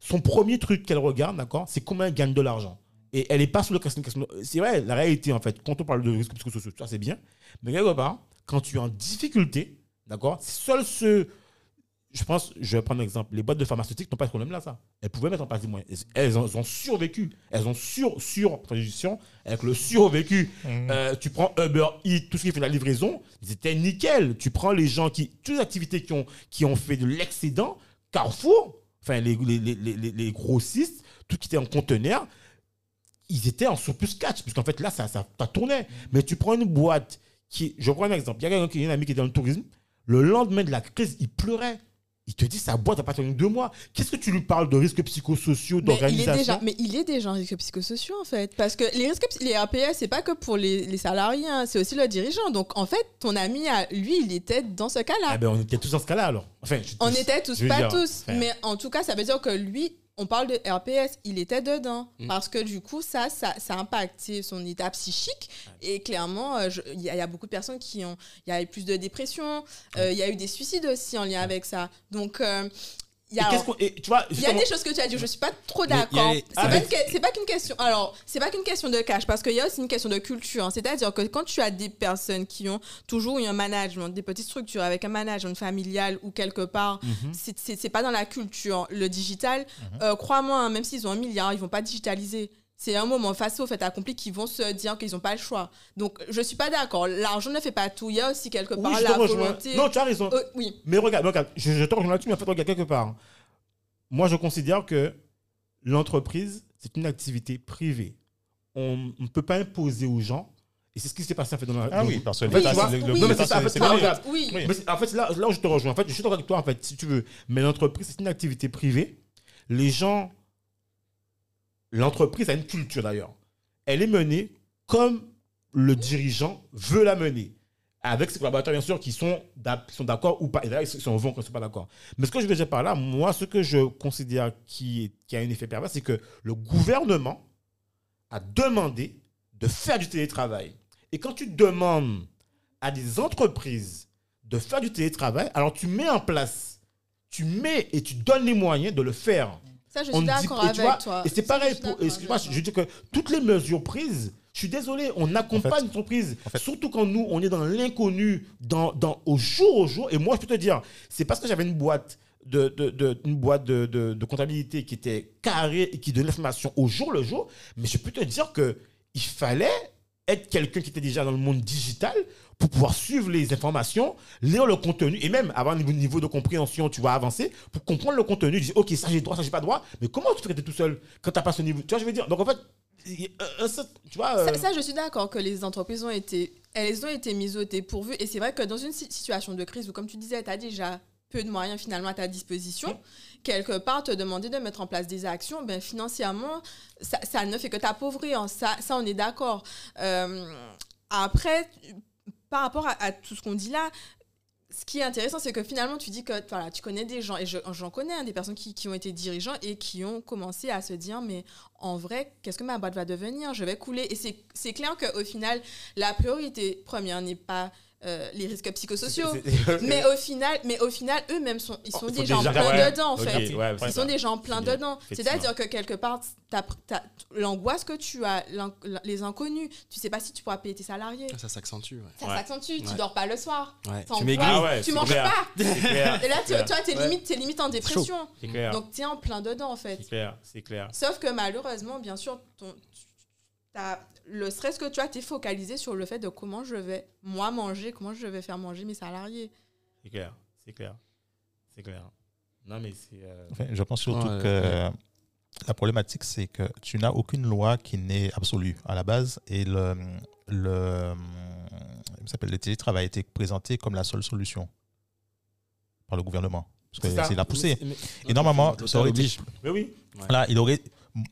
son premier truc qu'elle regarde, d'accord, c'est comment elle gagne de l'argent. Et elle n'est pas sur le question- C'est vrai, la réalité, en fait, quand on parle de risques psychosociaux, ça c'est bien. Mais quelque part, quand tu es en difficulté, d'accord, seuls ceux. Je pense, je vais prendre un exemple. Les boîtes de pharmaceutiques n'ont pas ce problème-là, ça. Elles pouvaient mettre en place des moyens. Elles ont, elles ont survécu. Elles ont sur, sur, avec le survécu. Mhm. Euh, tu prends Uber Eats, tout ce qui fait la livraison, c'était nickel. Tu prends les gens qui, toutes les activités qui ont, qui ont fait de l'excédent, Carrefour, enfin les, les, les, les, grossistes, tout qui était en conteneur, ils étaient en surplus catch, puisqu'en fait là, ça, ça, ça tournait. Mais tu prends une boîte qui, je prends un exemple, il y a quelqu'un qui est un ami qui est dans le tourisme, le lendemain de la crise, il pleurait. Il te dit, sa boîte n'a pas tenu deux mois. Qu'est-ce que tu lui parles de risques psychosociaux, Mais d'organisation déjà, mais il est déjà en risque psychosociaux en fait. Parce que les risques, les RPS, c'est pas que pour les, les salariés, hein, c'est aussi le dirigeant. Donc en fait, ton ami, lui, il était dans ce cas-là. Ah ben, on était tous dans ce cas-là alors. Enfin, je- On tous, était tous, pas dire, tous. enfin, Mais en tout cas, ça veut dire que lui, on parle de RPS, il était dedans. Mm. Parce que du coup, ça, ça, ça a impacté son état psychique. Et clairement, euh, il y, a- il y a beaucoup de personnes qui ont. Il y a eu plus de dépression. euh, Il y a eu des suicides aussi en lien avec ça. Donc. euh, y Et a- qu'est-ce qu'on- et tu vois, il y a des choses que tu as dit, je suis pas trop a d'accord. C'est Ah, pas, c'est qu'une question. Alors, c'est pas qu'une question de cash, parce qu'il y a aussi une question de culture. hein. C'est-à-dire que quand tu as des personnes qui ont toujours eu un management, des petites structures avec un management familial ou quelque part, c'est- c'est c'est pas dans la culture. Le digital, Mhm. euh, crois-moi, hein, même s'ils ont un milliard, ils vont pas digitaliser. C'est un moment face au fait accompli qu'ils vont se dire qu'ils n'ont pas le choix. Donc, je suis pas d'accord. L'argent ne fait pas tout. Il y a aussi quelque Oui, part je te la volonté. Non, tu as raison. Euh, oui. Mais regarde, regarde je, je te rejoins là-dessus, mais en fait, regarde quelque part. Moi, je considère que l'entreprise, c'est une activité privée. On ne peut pas imposer aux gens, et c'est ce qui s'est passé en fait dans la. Ah dans- oui, parce que En fait, l'État, c'est le- le oui, non, mais c'est ça. Oui. Oui. Mais en fait, là, là où je te rejoins, en fait, je suis d'accord avec toi, en fait, si tu veux. Mais l'entreprise, c'est une activité privée. Les gens. L'entreprise a une culture d'ailleurs. Elle est menée comme le dirigeant veut la mener. Avec ses collaborateurs, bien sûr, qui sont d'accord ou pas. Et d'ailleurs, ils sont vont quand ils ne sont pas d'accord. Mais ce que je veux dire par là, moi, ce que je considère qui a un effet pervers, c'est que le gouvernement a demandé de faire du télétravail. Et quand tu demandes à des entreprises de faire du télétravail, alors tu mets en place, tu mets et tu donnes les moyens de le faire. Ça, je On suis d'accord et avec vois, toi. Et c'est pareil Excuse-moi, je dis que toutes les mesures prises, je suis désolé, on l'entreprise. en fait- Surtout quand nous, on est dans l'inconnu, dans, dans, au jour au jour. Et moi, je peux te dire, c'est parce que j'avais une boîte. De, de, de- une boîte de, de- de comptabilité qui était carrée et qui donnait l'information au jour le jour, mais je peux te dire que il fallait être quelqu'un qui était déjà dans le monde digital pour pouvoir suivre les informations, lire le contenu et même avoir un niveau, de compréhension, tu vas avancer pour comprendre le contenu. Dis, ok, ça j'ai droit, ça j'ai pas droit, mais comment tu fais tout seul quand tu n'as pas ce niveau? Tu vois, je veux dire, donc en fait, il y a un- un certain- tu vois. euh, Ça, ça, je suis d'accord que les entreprises ont été, elles ont été mises au dépourvu. Et c'est vrai que dans une si- situation de crise où, comme tu disais, tu as déjà peu de moyens finalement à ta disposition, quelque part, te demander de mettre en place des actions, ben, financièrement, ça, ne fait que t'appauvrir. Ça, ça, on est d'accord. Euh, après, par rapport à, tout ce qu'on dit là, ce qui est intéressant, c'est que finalement, tu dis que voilà, tu connais des gens, et je- j'en connais hein, des personnes qui, qui ont été dirigeants et qui ont commencé à se dire, mais en vrai, qu'est-ce que ma boîte va devenir? Je vais couler. Et c'est clair qu'au final, la priorité première n'est pas euh, les risques psychosociaux. C'est- c'est- Mais au final, mais au final, eux-mêmes sont, ils sont Oh, déjà, en plein ouais. dedans en fait. ouais, Ils sont déjà en plein dedans. C'est-à-dire que quelque part, t'as- t'as- l'angoisse que tu as, les inconnus, tu sais pas si tu pourras payer tes salariés. Ça s'accentue. Ouais. Ça Ouais. s'accentue, tu dors pas le soir. Tu maigris. Ah ouais, tu manges clair. pas. Et là, tu, toi, t'es Ouais. limite, t'es limite en dépression. C'est clair. Donc, t'es en plein dedans, en fait. C'est clair. C'est clair. Sauf que malheureusement, bien sûr, ton, tu- le stress que tu as, t'es focalisé sur le fait de comment je vais, moi, manger, comment je vais faire manger mes salariés. C'est clair. C'est clair. C'est clair. Non, mais c'est. euh, Enfin, je pense surtout Ouais, que ouais. la problématique, c'est que tu n'as aucune loi qui n'est absolue à la base et le, le, il s'appelle le télétravail a été présenté comme la seule solution par le gouvernement. Parce que c'est la poussée. Mais- mais- Et normalement, ça aurait été. Mais oui. Là, il aurait.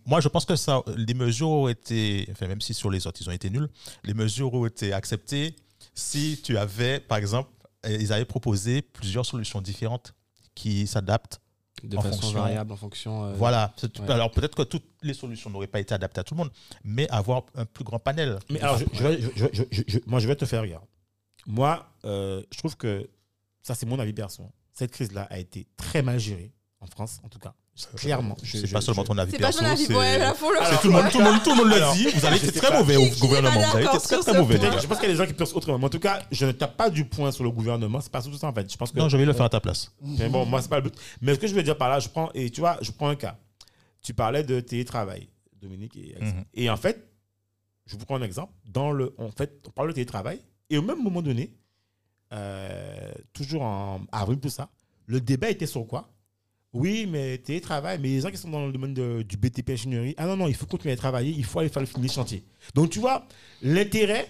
Moi, je pense que ça, les mesures auraient été, enfin, même si sur les autres ils ont été nuls, les mesures auraient été acceptées si tu avais, par exemple, euh, ils avaient proposé plusieurs solutions différentes qui s'adaptent. De En façon fonction- variable en fonction. euh, Voilà. Ouais. Alors peut-être que toutes les solutions n'auraient pas été adaptées à tout le monde, mais avoir un plus grand panel. Mais alors, je, je je- moi, je vais te faire regarder. Moi, euh, je trouve que ça, c'est mon avis perso. Cette crise-là a été très mal gérée en France, en tout cas. Clairement. Je- c'est pas seulement ton avis C'est pas perso, ton avis, c'est ouais, là, pour le c'est coup, tout le monde, tout le monde, tout le monde le Alors, dit. Vous avez été très mauvais au gouvernement. Vous avez été d'accord très mauvais. point. Je pense qu'il y a des gens qui pensent autrement. Mais en tout cas, je ne tape pas du poing sur le gouvernement. C'est pas tout ça, en fait. Je pense que Non, je vais le faire à ta place. Mais bon, moi, c'est pas le but. Mais ce que je veux dire par là, je prends, et tu vois, je prends un cas. Tu parlais de télétravail, Dominique et. Mhm. Et en fait, je vous prends un exemple. Dans le, en fait, on parle de télétravail, et au même moment donné, euh, toujours en avril, tout ça, le débat était sur quoi? Oui, mais télétravail, mais les gens qui sont dans le domaine de- du BTP ingénierie, ah non, non, il faut continuer à travailler, il faut aller faire le les chantiers. Donc, tu vois, l'intérêt,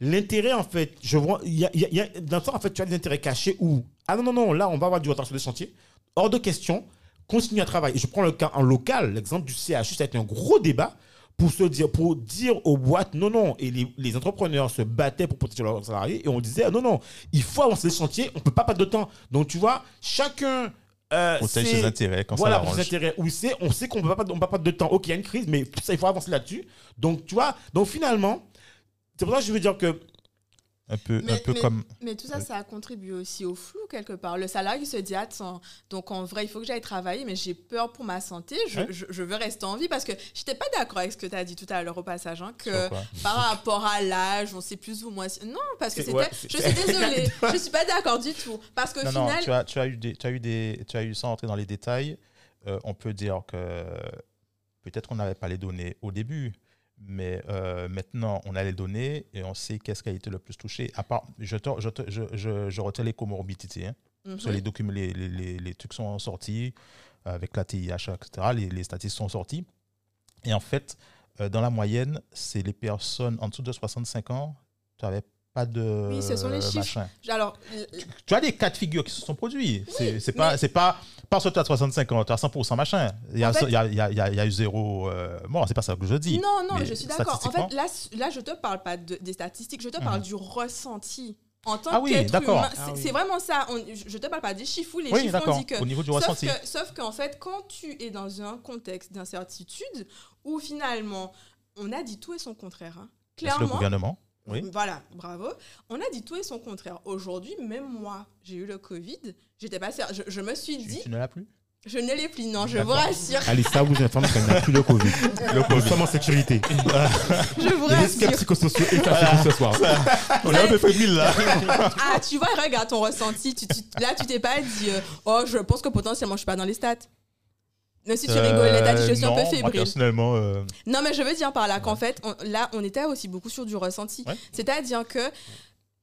l'intérêt, en fait, je vois, y a, y a- y a- dans le en fait, tu as des intérêts cachés où, ah non, non, non, là, on va avoir du retard sur les chantiers. Hors de question, continue à travailler. Je prends le cas en local, l'exemple du CHU, ça a été un gros débat pour se dire, pour dire aux boîtes, non, non, et les, les entrepreneurs se battaient pour protéger leurs salariés, et on disait, ah, non, non, il faut avancer les chantiers, on ne peut pas perdre de temps. Donc, tu vois, chacun. Euh, Protège c'est- ses intérêts quand voilà, ça intérêts. Oui, on sait qu'on ne pas, peut pas perdre de temps. Ok, il y a une crise, mais ça, il faut avancer là-dessus. Donc, tu vois, donc finalement, c'est pour ça que je veux dire que Un peu, Mais- un peu mais- comme. Mais tout ça, ça a contribué aussi au flou quelque part. Le salarié se dit attends, donc en vrai, il faut que j'aille travailler, mais j'ai peur pour ma santé. Je, Ouais. je- je veux rester en vie parce que j'étais pas d'accord avec ce que tu as dit tout à l'heure au passage, hein, que par rapport à l'âge, on sait plus ou moins. Non, parce que c'était. ouais, je suis désolée, je suis pas d'accord du tout. Parce qu'au Non, non, final. tu as, tu as eu des, tu as eu des, tu as eu sans entrer dans les détails. euh, on peut dire que peut-être qu'on n'avait pas les données au début, mais euh, maintenant on a les données et on sait qu'est-ce qui a été le plus touché. À part, je, te- je, te- je, je, je retiens les comorbidités. hein, Mhm. parce que les, documents, les, les, les, les trucs sont sortis avec la TIH, etc. Les, les statistiques sont sortis. Et en fait, euh, dans la moyenne, c'est les personnes en dessous de 65 ans, n'avais pas de Oui, ce sont les chiffres. machin Alors, tu as des cas de figure qui se sont produits. C'est c'est pas, mais- c'est pas parce que tu as 65 ans, tu as 100% machin. Il y a, En fait- il y a, il y a, il y a- il y a eu zéro euh, mort, c'est pas ça que je dis. Non, non, Mais je suis d'accord. En fait, là, là je te parle pas de- des statistiques, je te parle du ressenti. En tant Ah oui, qu'être humain, Ah c'est oui. c'est vraiment ça. On- je te parle pas des chiffres ou les oui, chiffres, on d'accord. dit que Au niveau du Sauf ressenti. que- Sauf qu'en fait, quand tu es dans un contexte d'incertitude où finalement, on a dit tout et son contraire. hein. Est-ce le Clairement, gouvernement Oui. voilà, bravo. On a dit tout et son contraire. Aujourd'hui, même moi, j'ai eu le Covid. J'étais pas je, je me suis Tu, dit, tu ne l'as plus? Je ne l'ai plus. Non, je vous rassure. Alissa vous informe qu'elle n'a plus le Covid. Le Covid. Nous sommes en sécurité. Je vous Les risques rassure. psychosociaux et cachés ce soir. On est un peu fébrile là. Ah, tu vois, regarde ton ressenti. Tu, tu- là, tu t'es pas dit, euh, oh, je pense que potentiellement, je suis pas dans les stats. Mais si tu rigolais, t'as dit, je suis un Euh, non, peu Moi, fébrile. personnellement, euh, Non, mais je veux dire par là qu'en fait, on- là, on était aussi beaucoup sur du ressenti. Ouais. C'est-à-dire que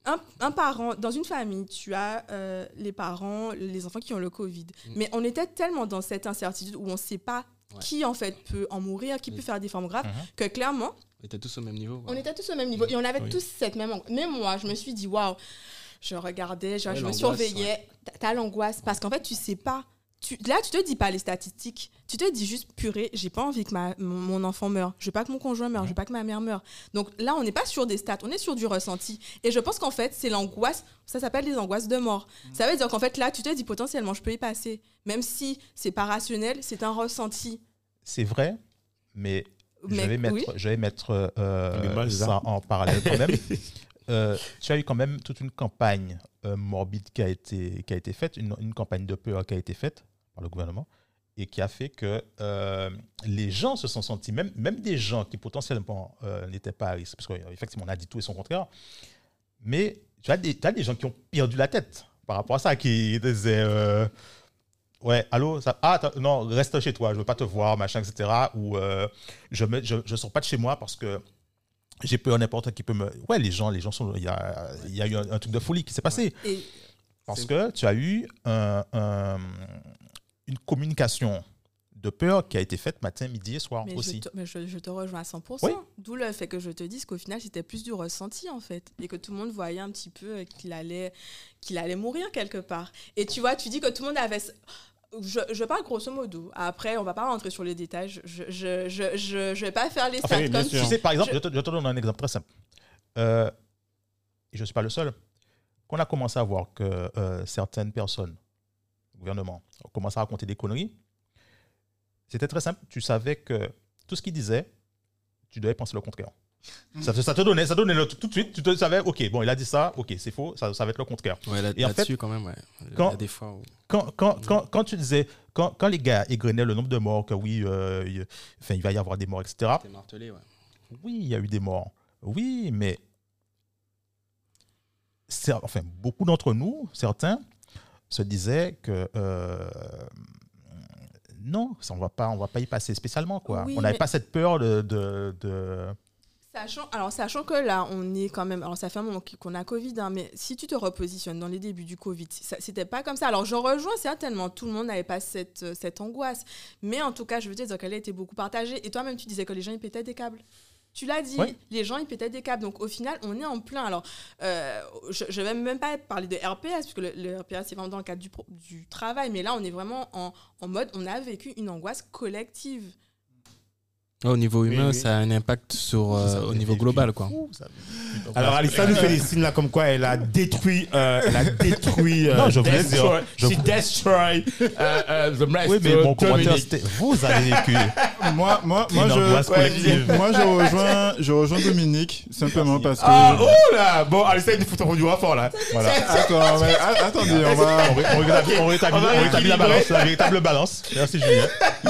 un, un parent, dans une famille, tu as euh, les parents, les enfants qui ont le Covid. Mm. Mais on était tellement dans cette incertitude où on ne sait pas Ouais. qui, en fait, peut en mourir, qui Mm. peut faire des formes graves, Mhm. que clairement, On était tous au même niveau. on était tous au même niveau. Et on avait Oui. tous cette même angoisse. Même moi, je me suis dit, waouh, je regardais, je, Ouais, je me surveillais. T'as- T'as l'angoisse parce qu'en fait, tu sais pas. Tu, là, tu te dis pas les statistiques. Tu te dis juste, purée, j'ai pas envie que ma, mon, mon enfant meure. Je veux pas que mon conjoint meure. Je veux pas que ma mère meure. Donc là, on n'est pas sur des stats, on est sur du ressenti. Et je pense qu'en fait, c'est l'angoisse. Ça s'appelle les angoisses de mort. Ça veut dire qu'en fait, là, tu te dis potentiellement, je peux y passer. Même si c'est pas rationnel, c'est un ressenti. C'est vrai, mais, je Mais vais mettre, oui. je vais mettre euh, ça. en parallèle quand même. Euh, tu as eu quand même toute une campagne euh, morbide qui a été, qui a été faite, une, une campagne de peur qui a été faite par le gouvernement et qui a fait que euh, les gens se sont sentis, même, même des gens qui potentiellement euh, n'étaient pas à risque, parce qu'effectivement on a dit tout et son contraire, mais tu as, des, tu as des gens qui ont perdu la tête par rapport à ça, qui disaient euh, Ouais, allô ça, Ah, non, reste chez toi, je veux pas te voir, machin, etc. Ou je ne je, je sors pas de chez moi parce que j'ai peur n'importe qui peut me. Ouais, les gens, les gens sont. Il y a, il y a eu un, un truc de folie qui s'est passé. Et Parce que tu as eu un- un- une communication de peur qui a été faite matin, midi et soir Mais, je aussi. te, mais je, je te rejoins à 100%. Oui. D'où le fait que je te dise qu'au final, c'était plus du ressenti, en fait. Et que tout le monde voyait un petit peu euh, qu'il allait, qu'il allait mourir quelque part. Et tu vois, tu dis que tout le monde avait... Je, je parle grosso modo. Après, on va pas rentrer sur les détails. Je je, je, je, je- vais pas faire les Enfin, stats oui, bien comme sûr. Tu tu... sais, par exemple, Je- te, je te donne un exemple très simple. Euh, et je ne suis pas le seul. Quand on a commencé à voir que euh, certaines personnes, gouvernement, commencé à raconter des conneries, c'était très simple. Tu savais que tout ce qu'ils disaient, tu devais penser le contraire. Ça, te- ça te donnait, ça donnait le- tout de suite, tu te savais, ok, bon, il a dit ça, ok, c'est faux, ça, ça va être le contraire. Ouais, là, Et en là-dessus, quand même, ouais. Il y quand- a des fois où. Quand, quand, quand, quand tu disais, quand, quand les gars égrenaient le nombre de morts, que oui, euh, il, enfin, il va y avoir des morts, etc., martelé, ouais. Oui, il y a eu des morts. Oui, mais enfin, beaucoup d'entre nous, certains, se disaient que euh, non, ça, on va pas, on va pas y passer spécialement quoi. Oui, on n'avait mais- pas cette peur de, de, de- Sachant, alors, sachant que là, on est quand même. Alors, ça fait un moment qu'on a Covid, hein, mais si tu te repositionnes dans les débuts du Covid, c'était pas comme ça. Alors, je rejoins certainement, tout le monde n'avait pas cette, cette angoisse. Mais en tout cas, je veux dire qu'elle a été beaucoup partagée. Et toi-même, tu disais que les gens, ils pétaient des câbles. Tu l'as dit, les gens, ils pétaient des câbles. Donc, au final, on est en plein. Alors, euh, je ne vais même pas parler de RPS, parce que le, le RPS, c'est vraiment dans le cadre du, pro- du travail. Mais là, on est vraiment en, en mode, on a vécu une angoisse collective. Au niveau Oui, humain, oui. ça a un impact sur, euh, au niveau global, quoi. fou, ça Alors. Alissa nous fait des signes là comme quoi elle a détruit. euh, elle a détruit. euh, Non, je voulais destroy- dire- je she destroy euh, euh, the rest Oui, mais mon commentaire, c'était vous avez vécu Moi, moi, moi, je, collective. moi, je rejoins, je rejoins Dominique simplement parce que. Ah, oh là Bon, Alissa, il faut te du fort là. Voilà. Attends, mais, a- attendez, on va. On, ré- on rétablit, la balance, la véritable balance. Merci Julien.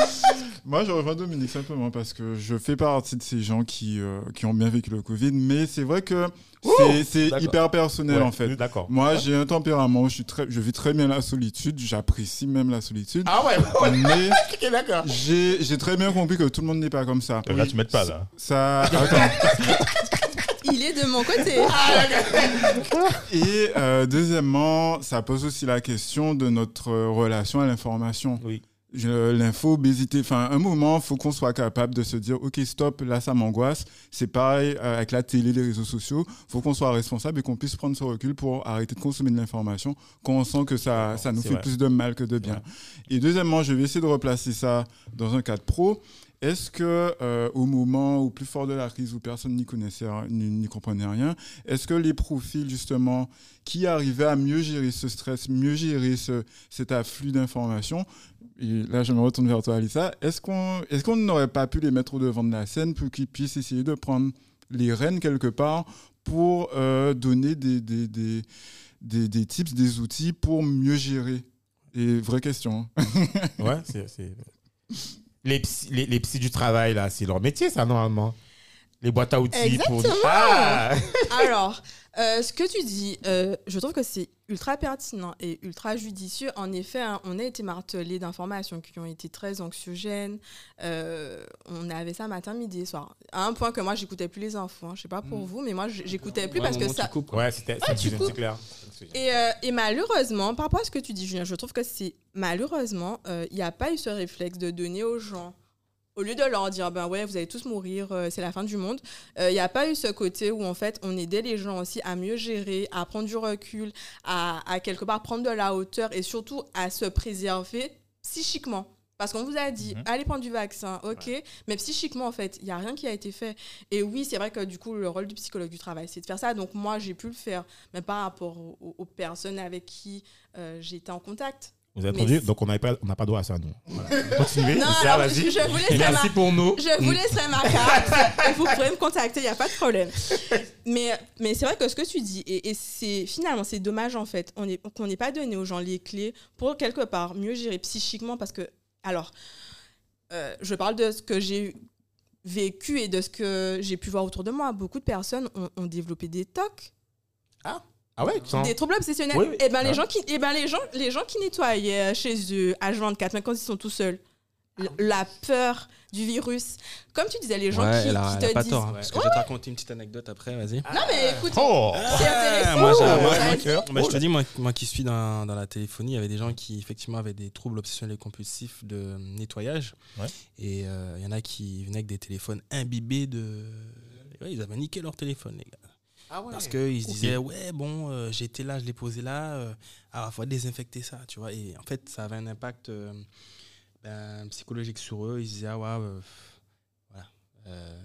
Moi, je rejoins Dominique simplement parce que je fais partie de ces gens qui, euh, qui ont bien vécu le Covid, mais c'est vrai que c'est- hyper personnel Ouais, en fait. D'accord. Moi, j'ai un tempérament, je, suis très, je vis très bien la solitude, j'apprécie même la solitude, Ah ouais, ouais, mais ok, d'accord. j'ai j'ai très bien compris que tout le monde n'est pas comme ça. Là, tu m'aides pas là. Ça, attends. Il est de mon côté. Et euh, deuxièmement, ça pose aussi la question de notre relation à l'information. Oui. Je- L'info-obésité, enfin, un moment, il faut qu'on soit capable de se dire, OK, stop, là, ça m'angoisse. C'est pareil euh, avec la télé, les réseaux sociaux. Il faut qu'on soit responsable et qu'on puisse prendre ce recul pour arrêter de consommer de l'information quand on sent que ça, ça nous fait vrai. plus de mal que de bien. Et deuxièmement, je vais essayer de replacer ça dans un cadre pro. Est-ce que euh, au moment au plus fort de la crise où personne n'y connaissait, n'y comprenait rien, est-ce que les profils justement qui arrivaient à mieux gérer ce stress, mieux gérer ce, cet afflux d'informations, et là je me retourne vers toi Alissa, est-ce qu'on est-ce qu'on n'aurait pas pu les mettre au devant de la scène pour qu'ils puissent essayer de prendre les rênes quelque part pour euh, donner des, des, des, des, des tips, des outils pour mieux gérer? Et vraie question. hein. Ouais, c'est. c'est- Les, psy, les, les psys du travail, là, c'est leur métier, ça, normalement. Les boîtes à outils pour. Exactement. Ah Alors, euh, ce que tu dis, euh, je trouve que c'est ultra pertinent et ultra judicieux. En effet, hein, on a été martelé d'informations qui ont été très anxiogènes. Euh, on avait ça matin, midi et soir. À un point que moi, j'écoutais plus les infos. hein. Je sais pas pour vous, mais moi, j'écoutais plus Ouais, parce que ça. tu coupes, quoi. Ouais, c'était Ah, c'est clair. Et, euh, et malheureusement, par rapport à ce que tu dis, Julien, je trouve que c'est malheureusement, euh, il n'y a pas eu ce réflexe de donner aux gens, au lieu de leur dire, ben ouais, vous allez tous mourir, euh, c'est la fin du monde, euh, il n'y a pas eu ce côté où en fait on aidait les gens aussi à mieux gérer, à prendre du recul, à, à quelque part prendre de la hauteur et surtout à se préserver psychiquement. Parce qu'on vous a dit, Mhm. allez prendre du vaccin, ok, mais psychiquement, en fait, il n'y a rien qui a été fait. Et oui, c'est vrai que du coup, le rôle du psychologue du travail, c'est de faire ça. Donc moi, j'ai pu le faire, mais par rapport aux personnes avec qui euh, j'étais en contact. Vous avez entendu Donc, on n'a pas, on n'a pas droit à ça, nous. Voilà. Continuez. Non, Ça, alors, vas-y. je vous ma, Merci pour nous. Je vous laisserai ma carte et vous pourrez me contacter, il n'y a pas de problème. Mais, mais c'est vrai que ce que tu dis, et, et c'est finalement, c'est dommage en fait, est- qu'on n'ait pas donné aux gens les clés pour quelque part mieux gérer psychiquement parce que, alors, euh, je parle de ce que j'ai vécu et de ce que j'ai pu voir autour de moi. Beaucoup de personnes ont, ont développé des TOC, Ah ouais sans- des troubles obsessionnels. Oui, oui. Et ben, les, Ah. gens qui, et ben les, gens, les gens qui nettoyaient chez eux H24, même quand ils sont tout seuls, l- la peur du virus. Comme tu disais, les gens Ouais, qui, elle a, qui elle a te pas disent. tort. hein, parce que je vais te raconter une petite anecdote après, vas-y. Non, mais écoute, Oh c'est intéressant. moi, j'ai-. Bah, je te dis, moi, moi qui suis dans, dans la téléphonie, il y avait des gens qui effectivement avaient des troubles obsessionnels et compulsifs de nettoyage. Ouais. Et euh, il y en a qui venaient avec des téléphones imbibés de. Ouais, ils avaient niqué leur téléphone, les gars. Parce qu'ils se disaient, ouais, bon, euh, été là, je l'ai posé là, euh, ah, faut désinfecter ça, tu vois. Et en fait, ça avait un impact euh, ben, psychologique sur eux. Ils se disaient, ah ouais, euh, voilà. Euh,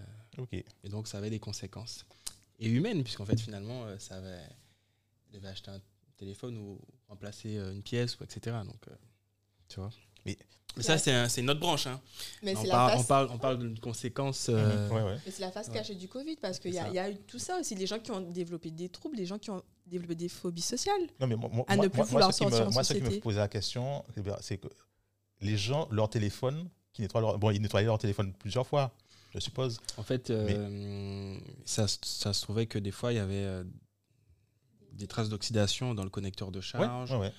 et donc, ça avait des conséquences. Et humaines, puisqu'en fait, finalement, euh, ça avait. Ils devaient acheter un téléphone ou remplacer euh, une pièce, ou etc. Donc, euh, tu vois. Mais- Mais ça, c'est un- c'est une autre branche. Hein. Mais On, parle, on, parle, on parle d'une conséquence. euh, Ouais, ouais. Mais c'est la face Ouais. cachée du Covid parce qu'il y, y a eu tout ça aussi. Les gens qui ont développé des troubles, les gens qui ont développé des phobies sociales. Non, mais moi, moi- À ne plus moi, vouloir ce qui me- sortir en moi, ce qui me posait la question, eh c'est que les gens, leur téléphone, qui nettoient leur, bon, ils nettoyaient leur téléphone plusieurs fois, je suppose. En fait, euh, ça, se- ça se trouvait que des fois, il y avait euh, des traces d'oxydation dans le connecteur de charge. ouais, ouais.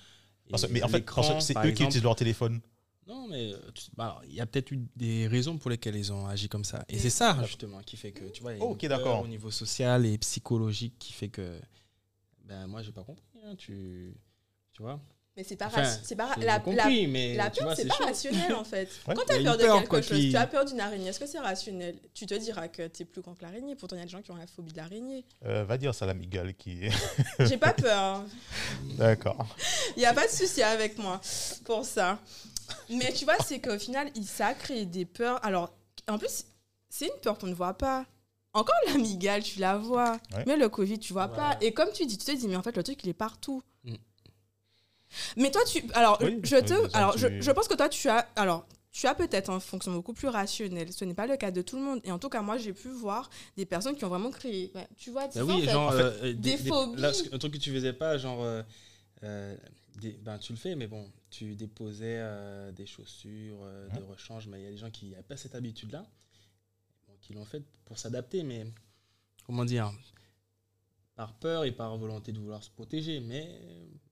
Et Parce que- mais en fait, c'est eux qui utilisent leur téléphone. Non, mais euh, tu- bah, alors, il y a peut-être eu des raisons pour lesquelles ils ont agi comme ça. Et c'est ça, justement, qui fait que, tu vois, il y a Oh, une ok, peur d'accord. au niveau social et psychologique qui fait que, ben, moi, j'ai pas compris. hein, tu, tu vois Mais c'est pas, Enfin, c'est pas ra- J'ai la, compris, mais la tu peur, vois, c'est c'est pas chaud. rationnel en fait. Ouais. Quand Il tu y a as une peur de peur, quelque quoi, chose, qui- tu as peur d'une araignée, est-ce que c'est rationnel? Tu te diras que tu es plus grand que l'araignée. Pourtant, il y a des gens qui ont la phobie de l'araignée. Euh, va dire ça à la gueule qui. J'ai pas peur. D'accord. Il n'y a pas de souci avec moi pour ça. Mais tu vois, c'est qu'au final, il- ça a créé des peurs. Alors, en plus, c'est une peur qu'on ne voit pas. Encore l'amigale, tu la vois. Ouais. Mais le Covid, tu vois Ouais. pas. Et comme tu dis, tu te dis, mais en fait, le truc, il est partout. Mm. Mais toi, tu. Alors, Oui, je te. Alors, je, tu- je pense que toi, tu as. Alors. Tu as peut-être un fonctionnement beaucoup plus rationnel. Ce n'est pas le cas de tout le monde. Et en tout cas, moi, j'ai pu voir des personnes qui ont vraiment créé. ouais, tu vois, Ben en oui, fait. genre, En fait, euh, des phobies. là, ce- un truc que tu faisais pas, genre, euh, euh, des- ben tu le fais, mais bon, tu déposais euh, des chaussures euh, de rechange, mais il y a des gens qui n'avaient pas cette habitude-là, bon, qui l'ont fait pour s'adapter, mais comment dire, par peur et par volonté de vouloir se protéger, mais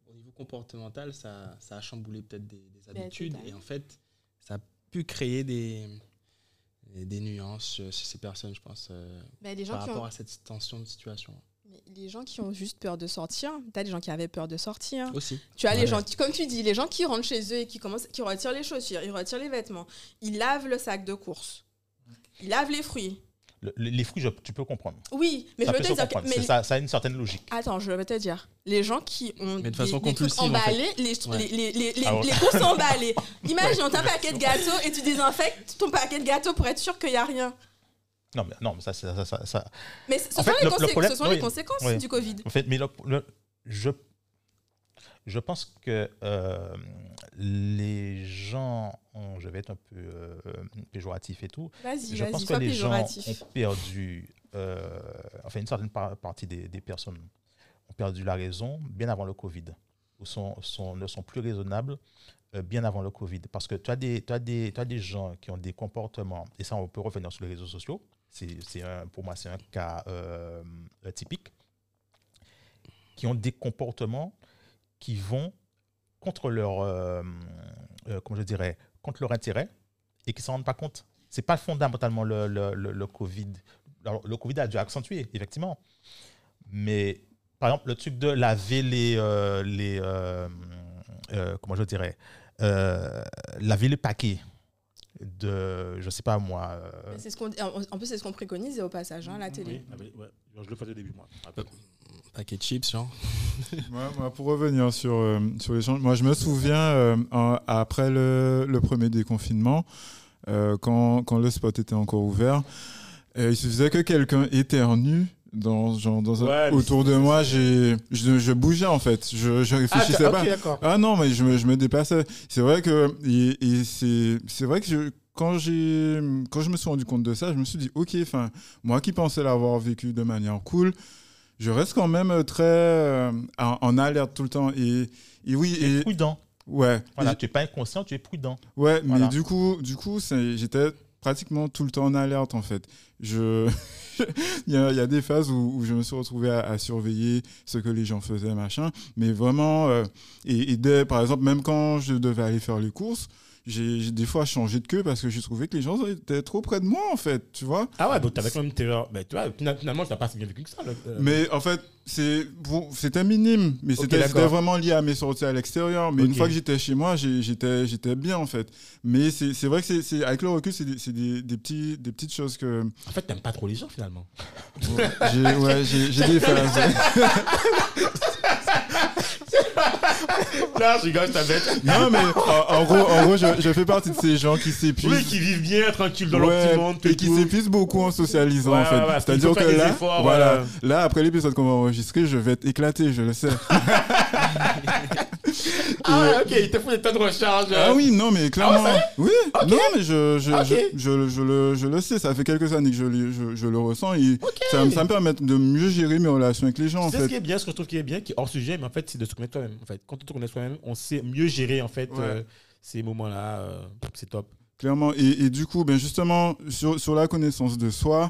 au niveau comportemental, ça, ça a chamboulé peut-être des, des habitudes, et en fait, ça a pu créer des, des, nuances chez ces personnes, je pense, euh, Mais les gens par qui ont rapport à cette tension de situation. Mais les gens qui ont juste peur de sortir, t'as des gens qui avaient peur de sortir. Aussi. Tu as les gens, qui- comme tu dis, les gens qui rentrent chez eux et qui commencent, qui retirent les chaussures, ils retirent les vêtements, ils lavent le sac de course, ils lavent les fruits. Le- le- les fruits, je- tu peux comprendre. Oui, mais ça je peut veux te dire, que- mais Ça, ça a une certaine logique. attends, je vais te dire, les gens qui ont Mais de des, façon des trucs compulsive, en fait. emballés, les, Ouais. les, les, les, les- Ah ouais. les courses emballées. Imagine, t'as un paquet de gâteaux et tu désinfectes ton paquet de gâteaux pour être sûr qu'il n'y a rien. Non, mais, non, mais ça, ça, ça, ça- Mais ce En sont, fait, les, le- le consé- problème- ce sont oui. les conséquences Oui. du Covid. En fait, mais le- je, je pense que euh, les gens, ont- je vais être un peu euh, péjoratif et tout, Vas-y, je pense que les gens ont perdu, euh, enfin une certaine par- partie des, des personnes ont perdu la raison bien avant le Covid, ou sont, sont, ne sont plus raisonnables bien avant le Covid. Parce que tu as, des, as des, as des gens qui ont des comportements, et ça on peut revenir sur les réseaux sociaux, c'est, pour moi c'est un cas euh, typique, qui ont des comportements qui vont contre leur, euh, euh, comment je dirais, contre leur intérêt et qui ne s'en rendent pas compte. C'est pas fondamentalement le, le, le, Covid. Le Covid a dû accentuer, effectivement. Mais, par exemple, le truc de laver les. les comment je dirais Laver les paquets de. Je sais pas moi. euh, C'est ce qu'on- en plus, c'est ce qu'on préconise au passage hein, à la télé. Oui, ah oui, ouais. je le faisais au début, moi. Paquet de chips, genre. Moi, moi, pour revenir sur, euh, sur l'échange, moi je me souviens euh, en- après le, le premier déconfinement, euh, quand, quand le spot était encore ouvert, euh, il suffisait que quelqu'un éternue dans, genre, dans Ouais, autour de moi, j'ai, je, je bougeais en fait, je, je réfléchissais pas. d'accord. Ah non, mais je me, je me déplaçais. C'est vrai que et, et c'est c'est vrai que je- quand j'ai quand je me suis rendu compte de ça, je me suis dit ok, enfin moi qui pensais l'avoir vécu de manière cool, je reste quand même très euh, en, en alerte tout le temps et et oui Tu es et prudent. ouais Voilà, Et- tu n'es pas inconscient, tu es prudent. ouais mais du coup du coup c'est- j'étais pratiquement tout le temps en alerte en fait. Je il y, a, des phases où, je me suis retrouvé à, surveiller ce que les gens faisaient machin, mais vraiment euh, et, et dès, par exemple même quand je devais aller faire les courses, j'ai des fois changé de queue parce que j'ai trouvé que les gens étaient trop près de moi en fait, tu vois. Ah ouais, donc t'avais quand même terreur. Mais tu vois, fina- finalement, t'as pas si bien vécu que ça. là. Euh, Mais en fait, c'est bon, c'était minime, mais c'était vraiment lié à mes sorties à l'extérieur. Mais une fois que j'étais chez moi, j'étais j'étais bien en fait. Mais c'est vrai que c'est- avec le recul, c'est des, des, des petits des petites choses que En fait, t'aimes pas trop les gens finalement. ouais, j'ai j'ai des phases. Là, je rigole. Non mais en, en gros, en gros, je, je fais partie de ces gens qui s'épuisent. Oui, qui vivent bien, tranquille dans leur Ouais, petit monde. et qui s'épuisent beaucoup en socialisant Ouais, en fait. ouais, C'est-à-dire que là, efforts, voilà. là après l'épisode qu'on va enregistrer, je vais être éclaté, je le sais. Ah ouais, ok, il te faut des temps de recharge. Ah oui, non, mais clairement. ça oui, non, mais je, je, je, je, je le, je le sais, ça fait quelques années que je, je, je le ressens et ça, me- ça me permet de mieux gérer mes relations avec les gens, en C'est ce qui est bien, ce que je trouve qui est bien, qui est hors sujet, mais en fait, c'est de se connaître toi-même. En fait, quand on te connaît soi-même, on sait mieux gérer en fait Ouais. euh, ces moments-là. euh, c'est top. Clairement. Et, et du coup, ben justement, sur, sur la connaissance de soi,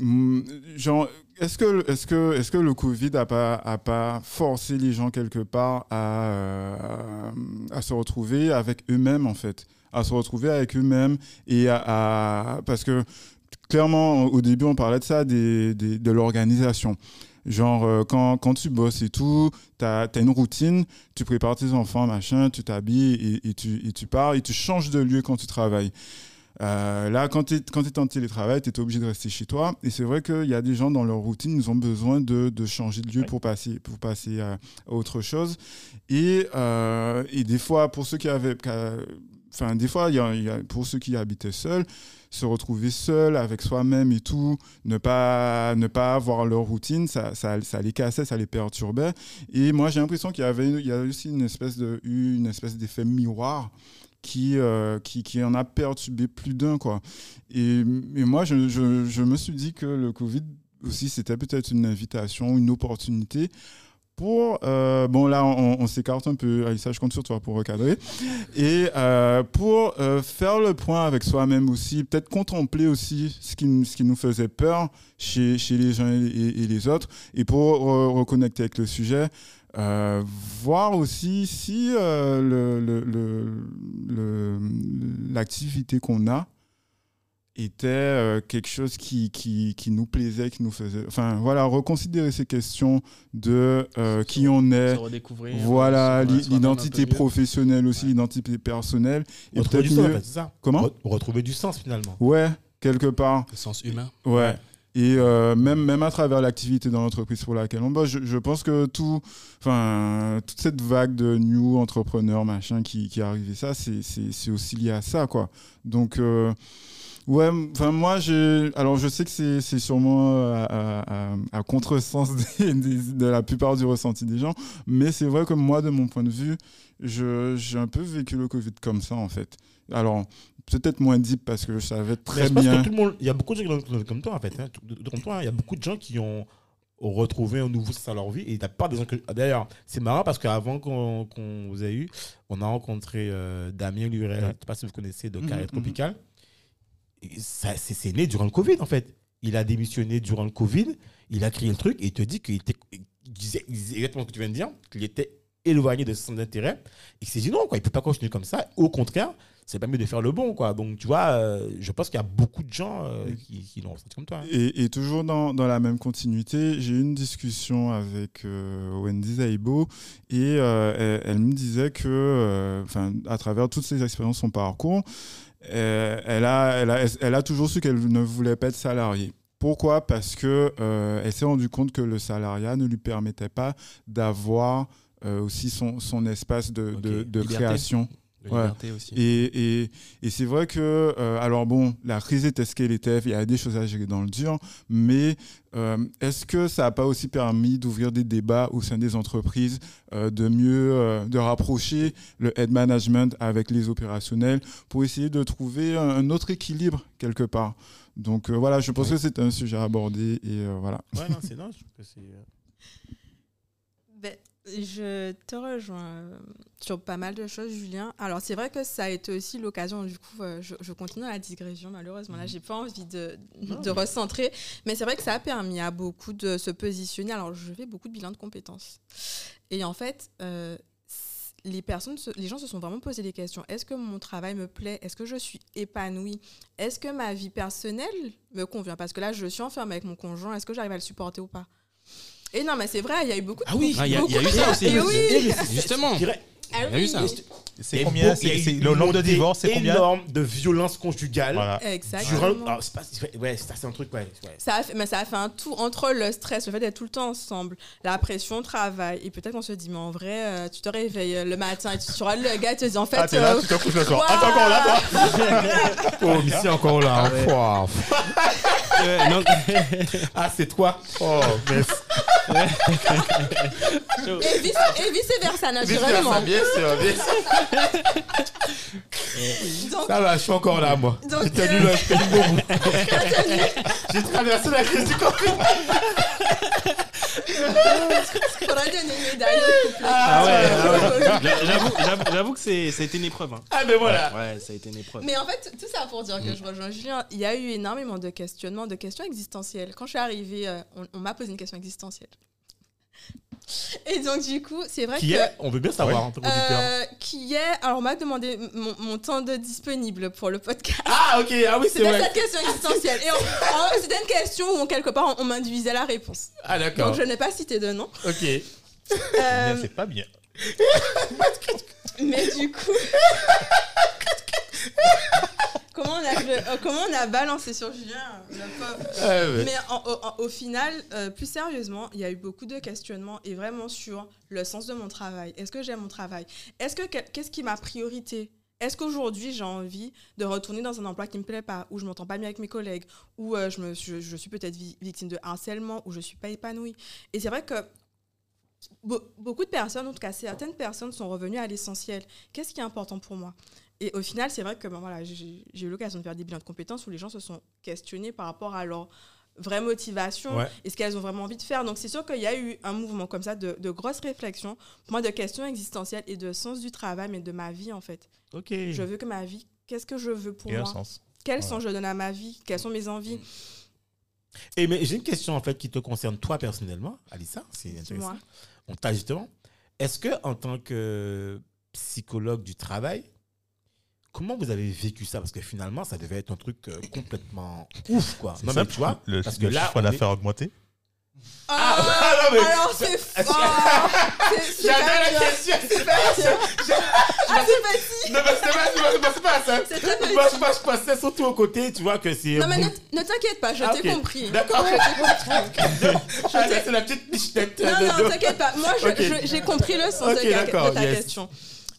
hum, genre, est-ce que, est que, est que le Covid n'a pas, a pas forcé les gens quelque part à, euh, à se retrouver avec eux-mêmes, en fait? À se retrouver avec eux-mêmes et à, Parce que, clairement, au début, on parlait de ça, de l'organisation. Genre, euh, quand, quand tu bosses et tout, tu as, une routine, tu prépares tes enfants, machin, tu t'habilles et tu, et tu pars et tu changes de lieu quand tu travailles. Euh, là, quand tu es, en télétravail, tu es obligé de rester chez toi. Et c'est vrai qu'il y a des gens dans leur routine, ils ont besoin de, de changer de lieu pour passer, pour passer à, à autre chose. Et, euh, et des fois, pour ceux qui avaient. Enfin, des fois, il y a- il y a- pour ceux qui habitaient seuls, se retrouver seul avec soi-même et tout, ne pas, ne pas avoir leur routine, ça, ça, ça les cassait, ça les perturbait. Et moi, j'ai l'impression qu'il y avait il y a aussi une espèce de, eu une espèce d'effet miroir qui, euh, qui, qui en a perturbé plus d'un. Et, et moi, je, je, me suis dit que le Covid aussi, c'était peut-être une invitation, une opportunité pour... euh, bon, là, on, s'écarte un peu. Alissa, je compte sur toi pour recadrer. Et euh, pour faire le point avec soi-même aussi, peut-être contempler aussi ce qui, ce qui nous faisait peur chez, chez les gens et, les autres. Et pour re- reconnecter avec le sujet, euh, voir aussi si euh, le- le- le- le- l'activité qu'on a était euh, quelque chose qui, qui, qui nous plaisait, qui nous faisait... Enfin, voilà, reconsidérer ces questions de euh, qui on est, voilà, l'identité professionnelle aussi, Ouais. l'identité personnelle. Et Retrouver du sens, en mieux... fait, c'est ça. Comment Re- Retrouver du sens finalement. Ouais, quelque part. Le sens humain. Ouais. Et euh, même, même à travers l'activité dans l'entreprise pour laquelle on bosse, je, pense que tout, toute cette vague de new entrepreneurs, machin, qui, qui est arrivée, ça, c'est- aussi lié à ça, quoi. Donc, euh, ouais, moi. Alors, je sais que c'est sûrement à, à- à- contresens de la plupart du ressenti des gens, mais c'est vrai que moi, de mon point de vue, j'ai un peu vécu le Covid comme ça, en fait. Alors, peut-être moins deep parce que je savais très je pense bien. que tout le monde, il y a beaucoup de gens qui comme toi en fait, hein, comme toi, hein. il y a beaucoup de gens qui ont retrouvé un nouveau sens à leur vie et la des gens que d'ailleurs c'est marrant parce qu'avant qu'on vous ait eu on a rencontré euh, Damien Lurel je ne sais pas si vous connaissez de Mhm, Carré mhm. Tropical Et ça c'est né durant le Covid en fait il a démissionné durant le Covid il a créé le truc et il te dit qu'il était il disait, il disait exactement ce que tu viens de dire qu'il était éloigné de son intérêt et qu'il s'est dit non quoi il peut pas continuer comme ça au contraire c'est pas mieux de faire le bon quoi donc tu vois euh, je pense qu'il y a beaucoup de gens euh, qui, qui l'ont ressenti comme toi hein. Et, et toujours dans, dans la même continuité, j'ai eu une discussion avec euh, Wendy Zaibo et elle, elle me disait que, enfin, à travers toutes ses expériences, son parcours, elle, a, elle, a, elle a toujours su qu'elle ne voulait pas être salariée. Pourquoi? Parce que euh, elle s'est rendue compte que le salariat ne lui permettait pas d'avoir euh, aussi son, son espace de, création. De Ouais. liberté aussi. Et, et, et c'est vrai que, euh, alors bon, la crise était ce qu'elle était, il y a des choses à gérer dans le dur, mais euh, est-ce que ça n'a pas aussi permis d'ouvrir des débats au sein des entreprises, euh, de mieux, de rapprocher le head management avec les opérationnels pour essayer de trouver un, un autre équilibre quelque part? Donc voilà, je pense que c'est un sujet à aborder et voilà. Ouais, non, c'est je trouve que c'est. Je te rejoins euh, sur pas mal de choses, Julien. Alors, c'est vrai que ça a été aussi l'occasion, du coup, euh, je, je continue la digression, malheureusement. Là, j'ai pas envie de, recentrer. Mais c'est vrai que ça a permis à beaucoup de se positionner. Alors, je fais beaucoup de bilans de compétences. Et en fait, euh, les personnes, les gens se sont vraiment posé des questions. Est-ce que mon travail me plaît? Est-ce que je suis épanouie? Est-ce que ma vie personnelle me convient? Parce que là, je suis enfermée avec mon conjoint. Est-ce que j'arrive à le supporter ou pas? Et non, mais c'est vrai, il y a eu beaucoup de Ah oui, Ah, il y a- il y a eu ça aussi. Et oui. Justement. Ah Il y a eu oui. y C'est combien y C'est c'est- le nombre de divorces, c'est combien énorme de violence conjugale. Voilà. Exactement. Ah, c'est pas, ouais, ça c'est un truc, ouais. ouais. Ça a fait, mais ça a fait un tout entre le stress, le fait d'être tout le temps ensemble, la pression au travail, et peut-être qu'on se dit, mais en vrai, euh, tu te réveilles euh, le matin et tu seras le gars te dit, en fait, Ah, t'es là, euh, tu te couches le soir. Waouh Ah, t'es encore là, toi Oh, mais c'est encore là. Ah ouais. Non, Ah, c'est toi. Oh, mais et vice, et vice versa, naturellement. bien sûr, bien sûr. Donc, Ça va, je suis encore là, moi. J'ai tenu euh, le. J'ai traversé la crise du Covid. Ah ouais, ah ouais. Ah J'avoue, j'avoue, j'avoue que c'est, ça a été une épreuve. hein. Ah, mais voilà. Ouais, ça a été une épreuve. Mais en fait, tout ça pour dire que je rejoins Julien, il y a eu énormément de questionnements, de questions existentielles. Quand je suis arrivée, euh, on, on m'a posé une question existentielle. Et donc, du coup, c'est vrai Qui que. est On veut bien savoir, en tant qu'auditeur. Euh, qui est. Alors, on m'a demandé mon, mon temps de disponible pour le podcast. Ah, ok, ah oui, c'est C'était vrai. cette question existentielle. Et c'était une question où, quelque part, on, on m'induisait la réponse. Ah, d'accord. Donc, je n'ai pas cité de nom. Ok. Euh, C'est pas bien. mais du coup. comment, on a, euh, comment on a balancé sur Julien, le pauvre Ah, ouais. Mais en- au- en- au final, euh, plus sérieusement, il y a eu beaucoup de questionnements et vraiment sur le sens de mon travail. Est-ce que j'aime mon travail? Est-ce que qu'est-ce qui est ma priorité? Est-ce qu'aujourd'hui j'ai envie de retourner dans un emploi qui me plaît pas, où je m'entends pas bien avec mes collègues, où euh, je, me, je, je suis peut-être vi- victime de harcèlement, où je suis pas épanouie? Et c'est vrai que be- beaucoup de personnes, en tout cas certaines personnes, sont revenues à l'essentiel. Qu'est-ce qui est important pour moi? Et au final, c'est vrai que ben, voilà, j'ai eu l'occasion de faire des bilans de compétences où les gens se sont questionnés par rapport à leur vraie motivation Ouais. et ce qu'elles ont vraiment envie de faire. Donc c'est sûr qu'il y a eu un mouvement comme ça de, de grosses réflexions, pour moi de questions existentielles et de sens du travail, mais de ma vie en fait. Ok. Je veux que ma vie, qu'est-ce que je veux pour Et un moi? sens. Quel Ouais. sens je donne à ma vie? Quelles sont mes envies? Et mais j'ai une question en fait qui te concerne toi personnellement, Alissa. C'est intéressant. On t'a justement. Est-ce que en tant que psychologue du travail, comment vous avez vécu ça? Parce que finalement, ça devait être un truc euh, complètement ouf, quoi. C'est Non, mais tu vois, le, parce que le là, chiffre est- d'affaires a augmenté. Ah, Ah, non, mais- alors c'est fort J'adore la question. C'est pas. Ah, c'est petit Non, mais c'est pas, c'est pas- ça. C'est très. Moi, je, pensais surtout au côté, tu vois, que c'est. Non mais ne, t'inquiète pas, je Ah, t'ai ok. compris. D'accord. Je t'ai. Ah, c'est la petite pichenette. Non, de- non, t'inquiète pas. Moi, j'ai compris le sens Ok, de, ta- question.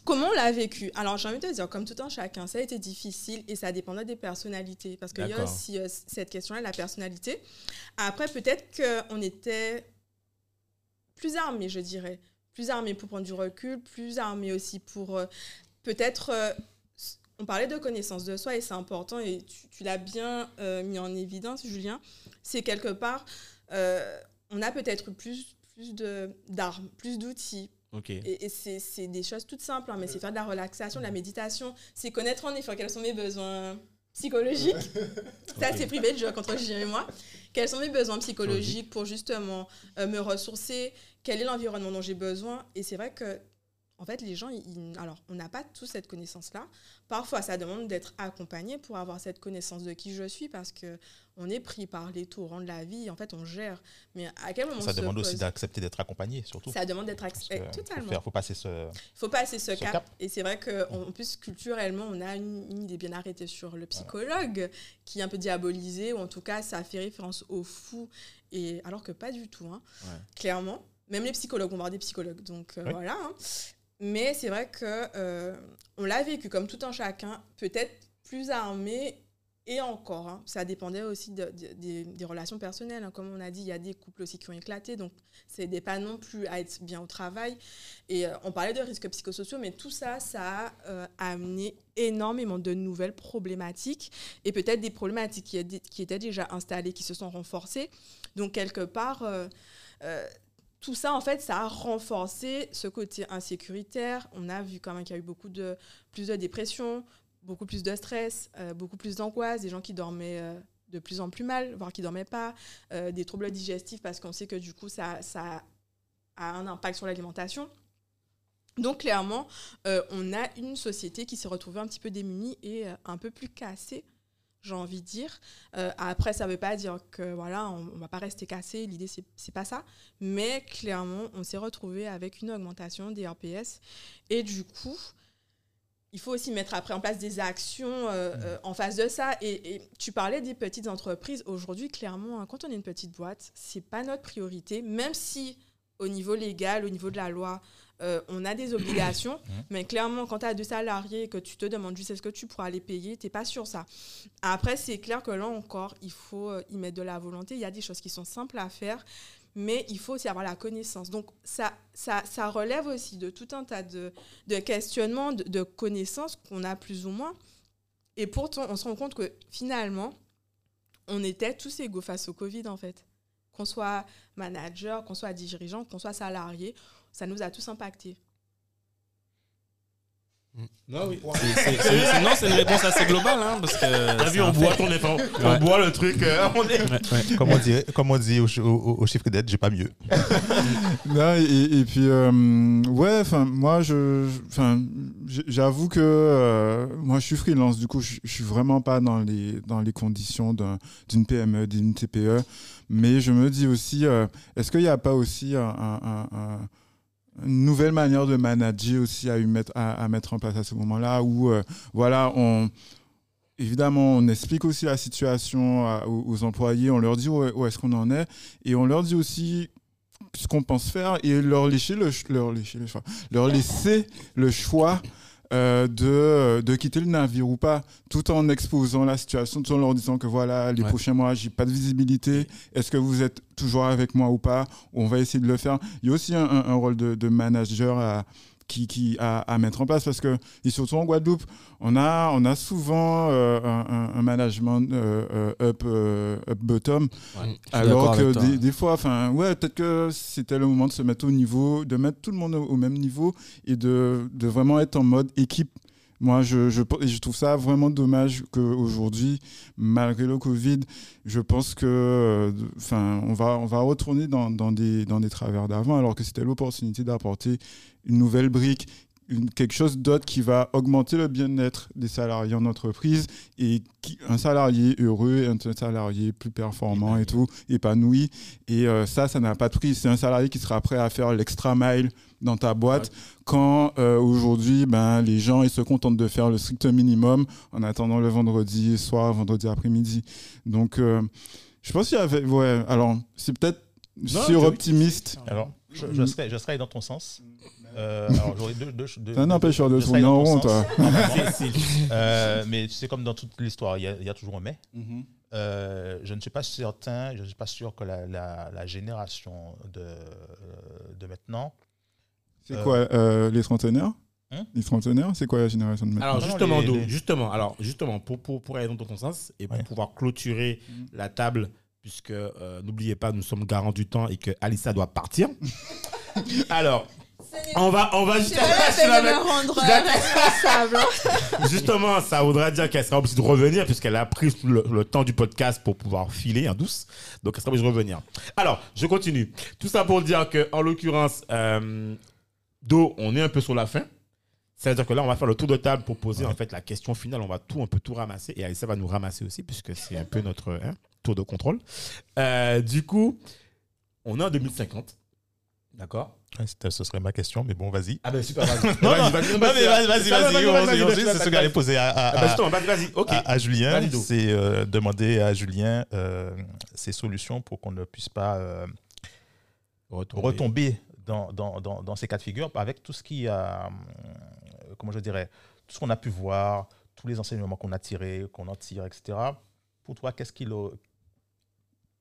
Comment on l'a vécu? Alors, j'ai envie de te dire, comme tout un chacun, ça a été difficile et ça dépendait des personnalités. Parce qu'il y a aussi euh, cette question-là, la personnalité. Après, peut-être qu'on était plus armés, je dirais. Plus armés pour prendre du recul, plus armés aussi pour euh, peut-être. euh, on parlait de connaissance de soi et c'est important et tu, tu l'as bien mis en évidence, Julien. C'est quelque part, on a peut-être plus, plus d'armes, plus d'outils. Ok. Et, et c'est c'est des choses toutes simples, hein, mais c'est faire de la relaxation, de la méditation, c'est connaître en effet quels sont mes besoins psychologiques. Ça, c'est privé de jeu contre Julien et moi. Quels sont mes besoins psychologiques pour justement euh, me ressourcer? Quel est l'environnement dont j'ai besoin? Et c'est vrai que en fait, les gens, ils- alors, on n'a pas tous cette connaissance-là. Parfois, ça demande d'être accompagné pour avoir cette connaissance de qui je suis parce que on est pris par les torrents de la vie. En fait, on gère. Mais à quel moment Ça on se demande aussi d'accepter d'être accompagné, surtout. Ça demande d'être accepté. que Totalement. Faut, faire- faut passer ce. faut passer ce Ce cap. cap. Et c'est vrai qu'en plus, culturellement, on a une, une idée bien arrêtée sur le psychologue, qui est un peu diabolisé, ou en tout cas, ça fait référence au fou, et, alors que pas du tout, hein, Ouais. clairement. Même les psychologues, on va avoir des psychologues, donc euh, Oui. voilà. hein. Mais c'est vrai que euh, on l'a vécu comme tout un chacun, peut-être plus armé, et encore, hein, ça dépendait aussi de- de- des, relations personnelles. hein. Comme on a dit, il y a des couples aussi qui ont éclaté, donc ça n'aidait pas non plus à être bien au travail. Et euh, on parlait de risques psychosociaux, mais tout ça, ça a euh, amené énormément de nouvelles problématiques et peut-être des problématiques qui, étaient- déjà installées, qui se sont renforcées. Donc, quelque part, tout ça, en fait, ça a renforcé ce côté insécuritaire. On a vu quand même qu'il y a eu beaucoup de, plus de dépression, beaucoup plus de stress, euh, beaucoup plus d'angoisse, des gens qui dormaient euh, de plus en plus mal, voire qui dormaient pas, euh, des troubles digestifs parce qu'on sait que du coup, ça, ça a un impact sur l'alimentation. Donc clairement, on a une société qui s'est retrouvée un petit peu démunie et un peu plus cassée, j'ai envie de dire. Euh, après, ça ne veut pas dire que voilà, on, ne va pas rester cassé. L'idée c'est c'est pas ça, mais clairement, on s'est retrouvé avec une augmentation des RPS et du coup. Il faut aussi mettre après en place des actions euh, euh, en face de ça. Et, et tu parlais des petites entreprises. Aujourd'hui, clairement, hein, quand on est une petite boîte, c'est pas notre priorité, même si au niveau légal, au niveau de la loi, euh, on a des obligations, mais clairement, quand tu as deux salariés et que tu te demandes juste est-ce que tu pourras les payer, tu n'es pas sur ça. Après, c'est clair que là encore, il faut euh, y mettre de la volonté. Il y a des choses qui sont simples à faire, mais il faut aussi avoir la connaissance. Donc, ça, ça, ça relève aussi de tout un tas de, de questionnements, de, de connaissances qu'on a plus ou moins. Et pourtant, on se rend compte que finalement, on était tous égaux face au Covid, en fait. Qu'on soit manager, qu'on soit dirigeant, qu'on soit salarié, ça nous a tous impactés. Non, oui. C'est- c'est- c'est- c'est- non, c'est une réponse assez globale, hein, parce que. T'as vu, on boit ton effort. On Ouais. boit le truc. euh, on est... Ouais, ouais. Comme on dit, comme on dit au, au- au chiffre d'aide, j'ai pas mieux. Là, et, et puis, euh, ouais, enfin, moi, je, j'avoue que euh, moi, je suis freelance, du coup, je, je suis vraiment pas dans les, dans les conditions d'un- d'une PME, d'une TPE. Mais je me dis aussi, euh, est-ce qu'il n'y a pas aussi un- un- un- un- une nouvelle manière de manager aussi à, mettre, à, mettre en place à ce moment-là où, euh, voilà, on. Évidemment, on explique aussi la situation aux, employés, on leur dit où, où est-ce qu'on en est, et on leur dit aussi ce qu'on pense faire et leur laisser le, leur laisser le choix, leur laisser le choix euh, de, de quitter le navire ou pas, tout en exposant la situation, tout en leur disant que voilà, les Ouais. prochains mois, j'ai pas de visibilité, est-ce que vous êtes toujours avec moi ou pas, on va essayer de le faire. Il y a aussi un, un- un rôle de, de manager à, qui, qui, à, à mettre en place parce que, et surtout en Guadeloupe, on a, on a souvent euh, un, management euh, euh, up, euh, up bottom, Ouais, alors que des, des fois, enfin, ouais, peut-être que c'était le moment de se mettre au niveau, de mettre tout le monde au, au même niveau et de, de vraiment être en mode équipe. Moi, je, je, je trouve ça vraiment dommage qu'aujourd'hui, malgré le Covid, je pense que, enfin, on va, on va retourner dans, dans des, dans des travers d'avant, alors que c'était l'opportunité d'apporter une nouvelle brique, une, quelque chose d'autre qui va augmenter le bien-être des salariés en entreprise et qui, un salarié heureux un salarié plus performant et tout, épanoui. Et euh, ça, ça n'a pas de prix. C'est un salarié qui sera prêt à faire l'extra mile dans ta boîte quand euh, aujourd'hui, ben, les gens ils se contentent de faire le strict minimum en attendant le vendredi soir, vendredi après-midi. Donc, euh, je pense qu'il y avait. Ouais, alors, c'est peut-être sur-optimiste. Alors, je, je serais, je serais dans ton sens. Euh, alors, j'aurais deux, deux, deux- Ça n'empêche de tourner en rond, toi. C'est- c'est- Euh, mais c'est comme dans toute l'histoire, il y, a, il y a toujours un mais. Euh, je ne suis pas certain, je ne suis pas sûr que la, la- la génération de, euh, de maintenant. C'est Euh, quoi, euh, les trentenaires? Hein? Les trentenaires, c'est quoi la génération de maintenant? Alors Non, justement, les- Do, les- justement, alors justement, pour, pour, pour aller dans ton sens et pour Ouais. pouvoir clôturer Mhm. la table, puisque euh, n'oubliez pas, nous sommes garants du temps et que Alissa doit partir. alors, on va, on va Je juste- vais me rendre Je responsable. justement, ça voudra dire qu'elle sera obligée de revenir puisqu'elle a pris le, le temps du podcast pour pouvoir filer en douce. Donc, elle sera obligée de revenir. Alors, je continue. Tout ça pour dire que, en l'occurrence, euh, Do, on est un peu sur la fin. C'est-à-dire que là, on va faire le tour de table pour poser Ouais. en fait la question finale. On va tout un peu tout ramasser et Alissa va nous ramasser aussi puisque c'est un peu notre hein, tour de contrôle. Euh, du coup, on est en 2050. D'accord? Ouais, c'était- Ce serait ma question, mais bon, vas-y. Ah ben super, vas-y. Non, Vas-y, non, vas-y, vas-y, vas-y, vas-y. C'est ce que j'allais poser à, à- Ah ben, à- à Julien. C'est euh, demander à Julien euh, ses solutions pour qu'on ne puisse pas euh, retomber dans, dans, dans, dans ces cas de figure avec tout ce qui a, euh, comment je dirais, tout ce qu'on a pu voir, tous les enseignements qu'on a tirés, qu'on en tire, etc. Pour toi, qu'est-ce qu'il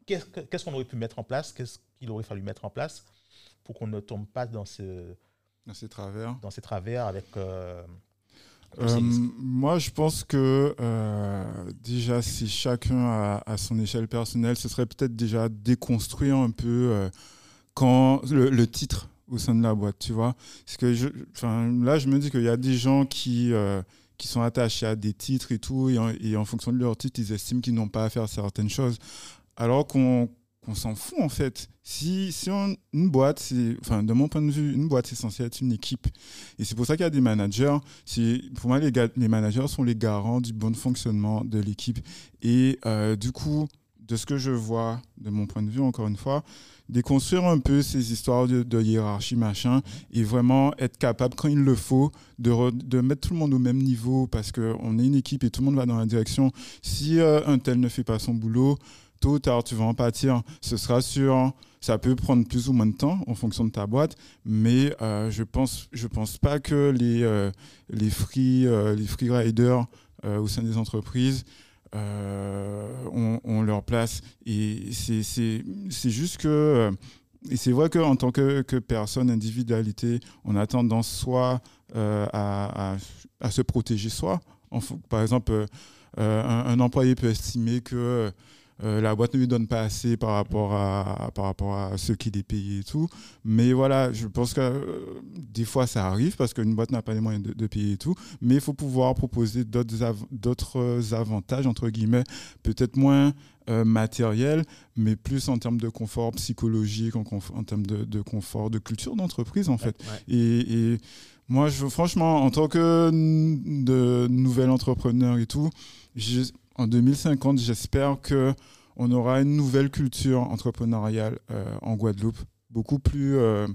qu'est-ce qu'on aurait pu mettre en place? Qu'est-ce qu'il aurait fallu mettre en place pour qu'on ne tombe pas dans, ce, Dans ces travers. dans ces travers avec euh, Euh, moi, je pense que euh, déjà, si chacun à, à son échelle personnelle, ce serait peut-être déjà déconstruire un peu quand le, le titre au sein de la boîte, tu vois. Parce que je, là, je me dis qu'il y a des gens qui, qui sont attachés à des titres et tout, et en, et en fonction de leur titre, ils estiment qu'ils n'ont pas à faire certaines choses, alors qu'on qu'on s'en fout en fait. Si, si on- une boîte, c'est, enfin, de mon point de vue, une boîte, c'est censé être une équipe. Et c'est pour ça qu'il y a des managers. Pour moi, les, managers sont les garants du bon fonctionnement de l'équipe. Et euh, du coup, de ce que je vois, de mon point de vue, encore une fois, déconstruire un peu ces histoires de, hiérarchie, machin, et vraiment être capable, quand il le faut, de mettre tout le monde au même niveau, parce qu'on est une équipe et tout le monde va dans la direction. Si euh, un tel ne fait pas son boulot, tôt ou tard, tu vas en pâtir. Ce sera sur... Ça peut prendre plus ou moins de temps en fonction de ta boîte, mais euh, je pense, je pense pas que les, euh, les, free, euh, les free riders au sein des entreprises ont, leur place. Et c'est- juste que. et c'est vrai qu'en tant que, que personne, individualité, on a tendance soit à, à- se protéger soi. Par exemple, un employé peut estimer que euh, la boîte ne lui donne pas assez par rapport à, par rapport à ce qu'il est payé et tout. Mais voilà, je pense que euh, des fois ça arrive parce qu'une boîte n'a pas les moyens de, de payer et tout. Mais il faut pouvoir proposer d'autres av- avantages, entre guillemets, peut-être moins euh, matériels, mais plus en termes de confort psychologique, en, conf- en termes de, de confort, de culture d'entreprise en fait. Ouais. Et, et moi, je, franchement, en tant que de nouvel entrepreneur et tout, je- en 2050, j'espère que on aura une nouvelle culture entrepreneuriale euh, en Guadeloupe, beaucoup plus, euh,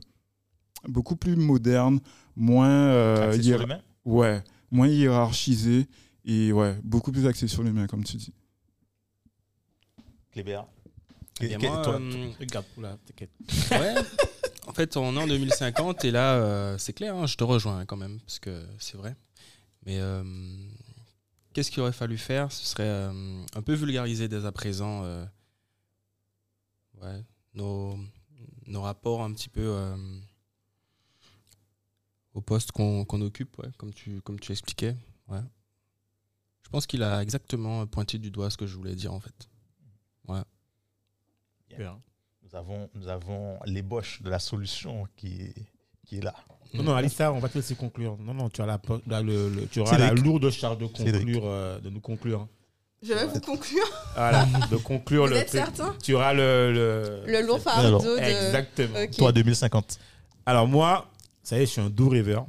beaucoup plus moderne, moins, euh, sur ouais, moins hiérarchisée et ouais, beaucoup plus axée sur l'humain, comme tu dis. Clébert euh, Regarde, oula, t'inquiète. Ouais. En fait, on est en 2050 et là, euh, c'est clair, hein, je te rejoins hein, quand même, parce que c'est vrai. Mais euh, qu'est-ce qu'il aurait fallu faire? Ce serait euh, un peu vulgariser dès à présent euh, nos, nos rapports un petit peu euh, au poste qu'on occupe, comme, tu, comme tu expliquais. Je pense qu'il a exactement pointé du doigt ce que je voulais dire en fait. Nous avons, nous avons l'ébauche de la solution qui est, qui est là. Non, non, Alissa, on va te laisser conclure. Non, non, tu, as la, la- le- le- tu auras la lourde charge de conclure, euh, de nous conclure. Je vais vous conclure. Voilà, de conclure Vous le êtes certain Tu auras le. Le, Le lourd Alors, fardeau de. Exactement. Toi, 2050. Alors, moi, ça y est, je suis un doux rêveur.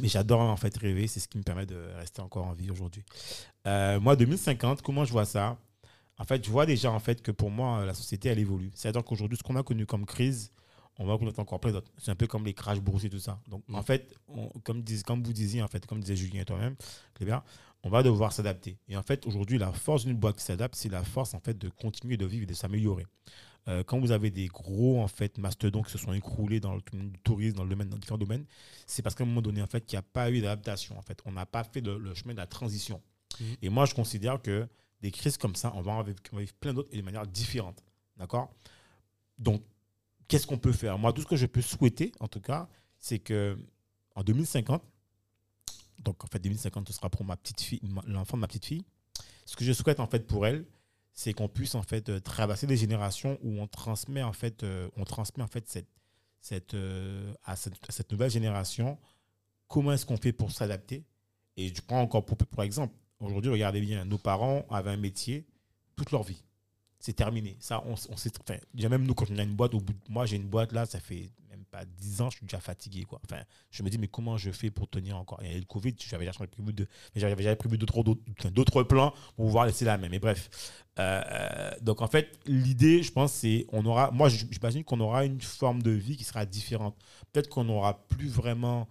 Mais j'adore en fait rêver. C'est ce qui me permet de rester encore en vie aujourd'hui. Euh, moi, 2050, comment je vois ça? En fait, je vois déjà en fait que pour moi, la société, elle évolue. C'est-à-dire qu'aujourd'hui, ce qu'on a connu comme crise, on va connaître encore plein d'autres. C'est un peu comme les crashs boursiers, tout ça. Donc, Mm. en fait, on- comme, dis- comme vous disiez, en fait, comme disait Julien et toi-même, Clébert, on va devoir s'adapter. Et en fait, aujourd'hui, la force d'une boîte qui s'adapte, c'est la force en fait de continuer de vivre et de s'améliorer. Euh, quand vous avez des gros en fait mastodons qui se sont écroulés dans le tourisme, dans le domaine, dans différents domaines, c'est parce qu'à un moment donné, en fait, qu'il n'y a pas eu d'adaptation. En fait, on n'a pas fait le, le chemin de la transition. Mhm. Et moi, je considère que des crises comme ça, on va en vivre, on va vivre plein d'autres et de manière différente. D'accord? Donc, qu'est-ce qu'on peut faire? Moi, tout ce que je peux souhaiter, en tout cas, c'est que en 2050, donc en fait 2050, ce sera pour ma petite fille, l'enfant de ma petite fille. Ce que je souhaite en fait pour elle, c'est qu'on puisse en fait euh, traverser des générations où on transmet en fait, euh, on transmet en fait cette, cette, euh, à, cette, cette nouvelle génération comment est-ce qu'on fait pour s'adapter? Et je prends encore pour, pour exemple, aujourd'hui, regardez bien, nos parents avaient un métier toute leur vie. C'est terminé. Ça, on, on sait, enfin, déjà même nous, quand on a une boîte, au bout de- moi j'ai une boîte là, ça fait même pas 10 ans, je suis déjà fatigué. Quoi. Enfin, je me dis, mais comment je fais pour tenir encore? Il y a le Covid, j'avais déjà prévu, de, j'avais, prévu d'autres, d'autres, plans pour pouvoir laisser la même. Mais bref. Euh, donc, en fait, l'idée, je pense, c'est on aura. Moi, j'imagine qu'on aura une forme de vie qui sera différente. Peut-être qu'on n'aura plus vraiment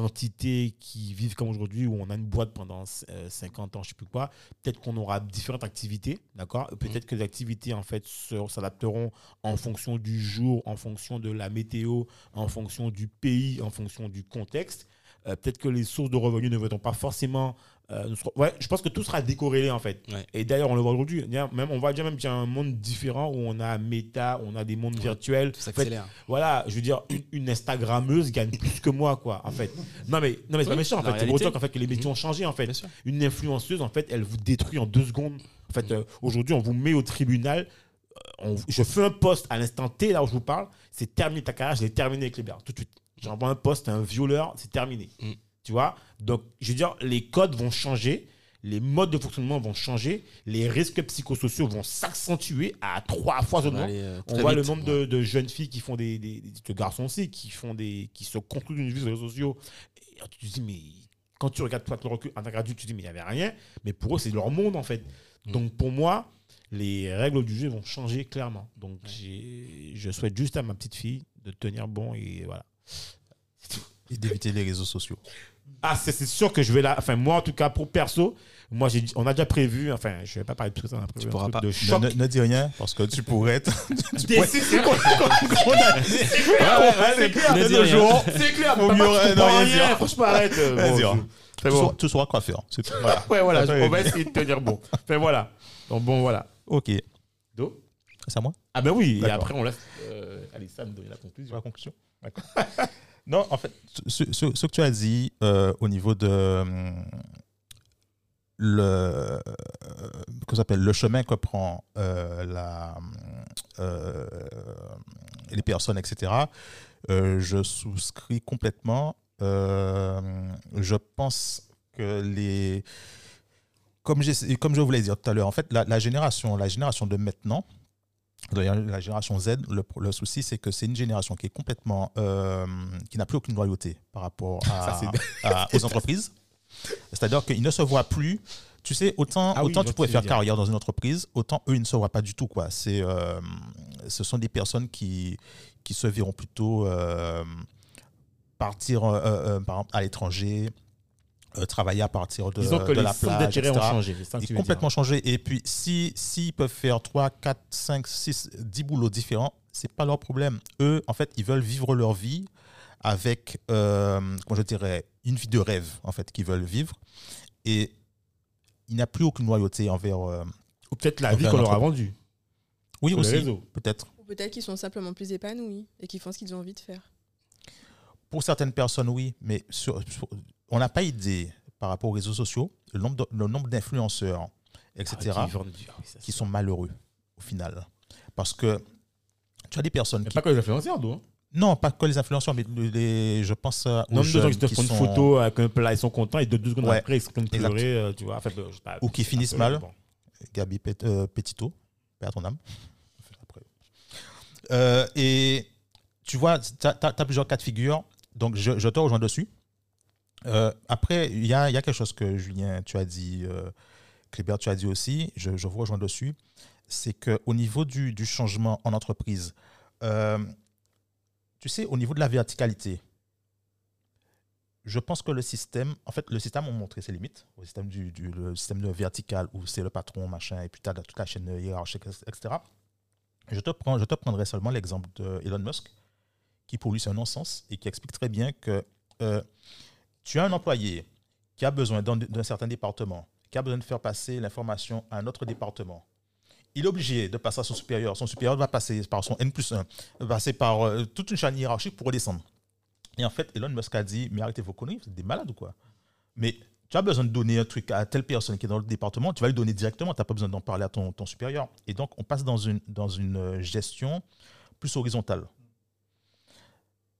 d'entités qui vivent comme aujourd'hui, où on a une boîte pendant 50 euh, ans, je ne sais plus quoi, peut-être qu'on aura différentes activités, d'accord? Peut-être mmh. que les activités, en fait, s'adapteront en fonction du jour, en fonction de la météo, en fonction du pays, en fonction du contexte. Euh, peut-être que les sources de revenus ne vont pas forcément euh, ouais, je pense que tout sera décorrélé en fait. Et d'ailleurs, on le voit aujourd'hui. Même, on voit déjà même qu'il y a un monde différent où on a méta, on a des mondes virtuels. Ça s'accélère. voilà, je veux dire, une, Instagrammeuse gagne plus que moi, quoi, en fait. Non, mais, non, mais c'est pas méchant, en fait. C'est pour ça qu'en fait, que les métiers ont changé, en fait. Une influenceuse, en fait, elle vous détruit en deux secondes. En fait, euh, aujourd'hui, on vous met au tribunal. Je fais un post à l'instant T, là où je vous parle. C'est terminé ta carrière, je l'ai terminé avec les Libère, tout de suite. J'envoie un post, un violeur, c'est terminé. Mm. Tu vois? Donc, je veux dire, les codes vont changer, les modes de fonctionnement vont changer, les risques psychosociaux vont s'accentuer à trois fois le nombre. Euh, On voit le nombre de, jeunes filles qui font des, des, de garçons aussi, qui font des, qui se concluent une vie sur les réseaux sociaux. Et tu te dis, mais quand tu regardes toi le recul en adulte, tu te dis, mais il n'y avait rien. Mais pour eux, c'est leur monde, en fait. Mm. Donc, pour moi, les règles du jeu vont changer clairement. Donc, je souhaite juste à ma petite fille de tenir bon et voilà. Et d'éviter les réseaux sociaux. Ah, c'est sûr que je vais là. Enfin, moi, en tout cas, pour perso, moi, j'ai, on a déjà prévu. Enfin, je vais pas parler de tout ça. tu pourras pas. De choc. Ne, dis rien parce que tu pourrais être. tu pourrais... C'est clair. C'est clair. C'est clair. Au mieux, ne rien dire. Franchement, arrête. Tu sauras quoi faire. Ouais, voilà. On va essayer de tenir bon. Enfin, voilà. Donc, bon, voilà. Ok. Do C'est à moi Ah, ben oui. Et après, on laisse euh, Alissa me donner la conclusion. La conclusion. Non, en fait, ce, que tu as dit euh, au niveau de euh, le euh, s'appelle le chemin que prend la les personnes, etc. je souscris complètement. je pense que les comme, comme je voulais dire tout à l'heure, en fait, la, la, génération, la génération de maintenant, la génération Z, le, souci, c'est que c'est une génération qui est complètement. Euh, qui n'a plus aucune loyauté par rapport à, aux entreprises. C'est-à-dire qu'ils ne se voient plus. Tu sais, autant, ah autant tu pourrais faire carrière dans une entreprise, autant eux, ils ne se voient pas du tout. Quoi. C'est, euh, ce sont des personnes qui, qui se verront plutôt euh, partir à l'étranger, euh, travailler à partir de, Disons que de la plage, etc. ont changé. Ils ont complètement changé. Et puis, s'ils si, peuvent faire 3, 4, 5, 6, 10 boulots différents, c'est pas leur problème. Eux, en fait, ils veulent vivre leur vie avec, euh, comment je dirais, une vie de rêve, en fait, qu'ils veulent vivre. Et il n'y a plus aucune loyauté envers. Euh, Ou peut-être la vie qu'on leur a vendue. Oui, aussi. Peut-être. Ou peut-être qu'ils sont simplement plus épanouis et qu'ils font ce qu'ils ont envie de faire. Pour certaines personnes, oui, mais sur, on n'a pas idée par rapport aux réseaux sociaux, le nombre, le nombre d'influenceurs, etc., ah, qui, qui sont malheureux au final. Parce que tu as des personnes qui. Pas que les influenceurs, non Non, pas que les influenceurs, mais les, je pense aux non, jeunes qui te font une photo avec un plat, ils sont contents, et deux secondes après, ils sont en train de pleurer, euh, tu vois. Ou qui finissent mal. Gabi euh, Petito, père ton âme. Euh, et tu vois, tu as, plusieurs cas de figure. Donc, je, te rejoins dessus. Euh, après, il y a, quelque chose que Julien, tu as dit, euh, Clébert, tu as dit aussi, je, vous rejoins dessus, c'est qu'au niveau du, changement en entreprise, euh, tu sais, au niveau de la verticalité, je pense que le système, en fait, le système a montré ses limites, le système, du, de vertical où c'est le patron, machin, et puis tu toute la chaîne hiérarchique, etc. Je te, prends, je te prendrai seulement l'exemple d'Elon Musk, qui pour lui c'est un non-sens et qui explique très bien que tu as un employé qui a besoin d'un certain département, qui a besoin de faire passer l'information à un autre département. Il est obligé de passer à son supérieur. Son supérieur va passer par son N plus 1, va passer par euh, toute une chaîne hiérarchique pour redescendre. Et en fait, Elon Musk a dit Mais arrêtez vos conneries, vous êtes des malades ou quoi? Mais tu as besoin de donner un truc à telle personne qui est dans le département, tu vas lui donner directement, tu n'as pas besoin d'en parler à ton, ton, supérieur. Et donc, on passe dans une, dans une euh, gestion plus horizontale.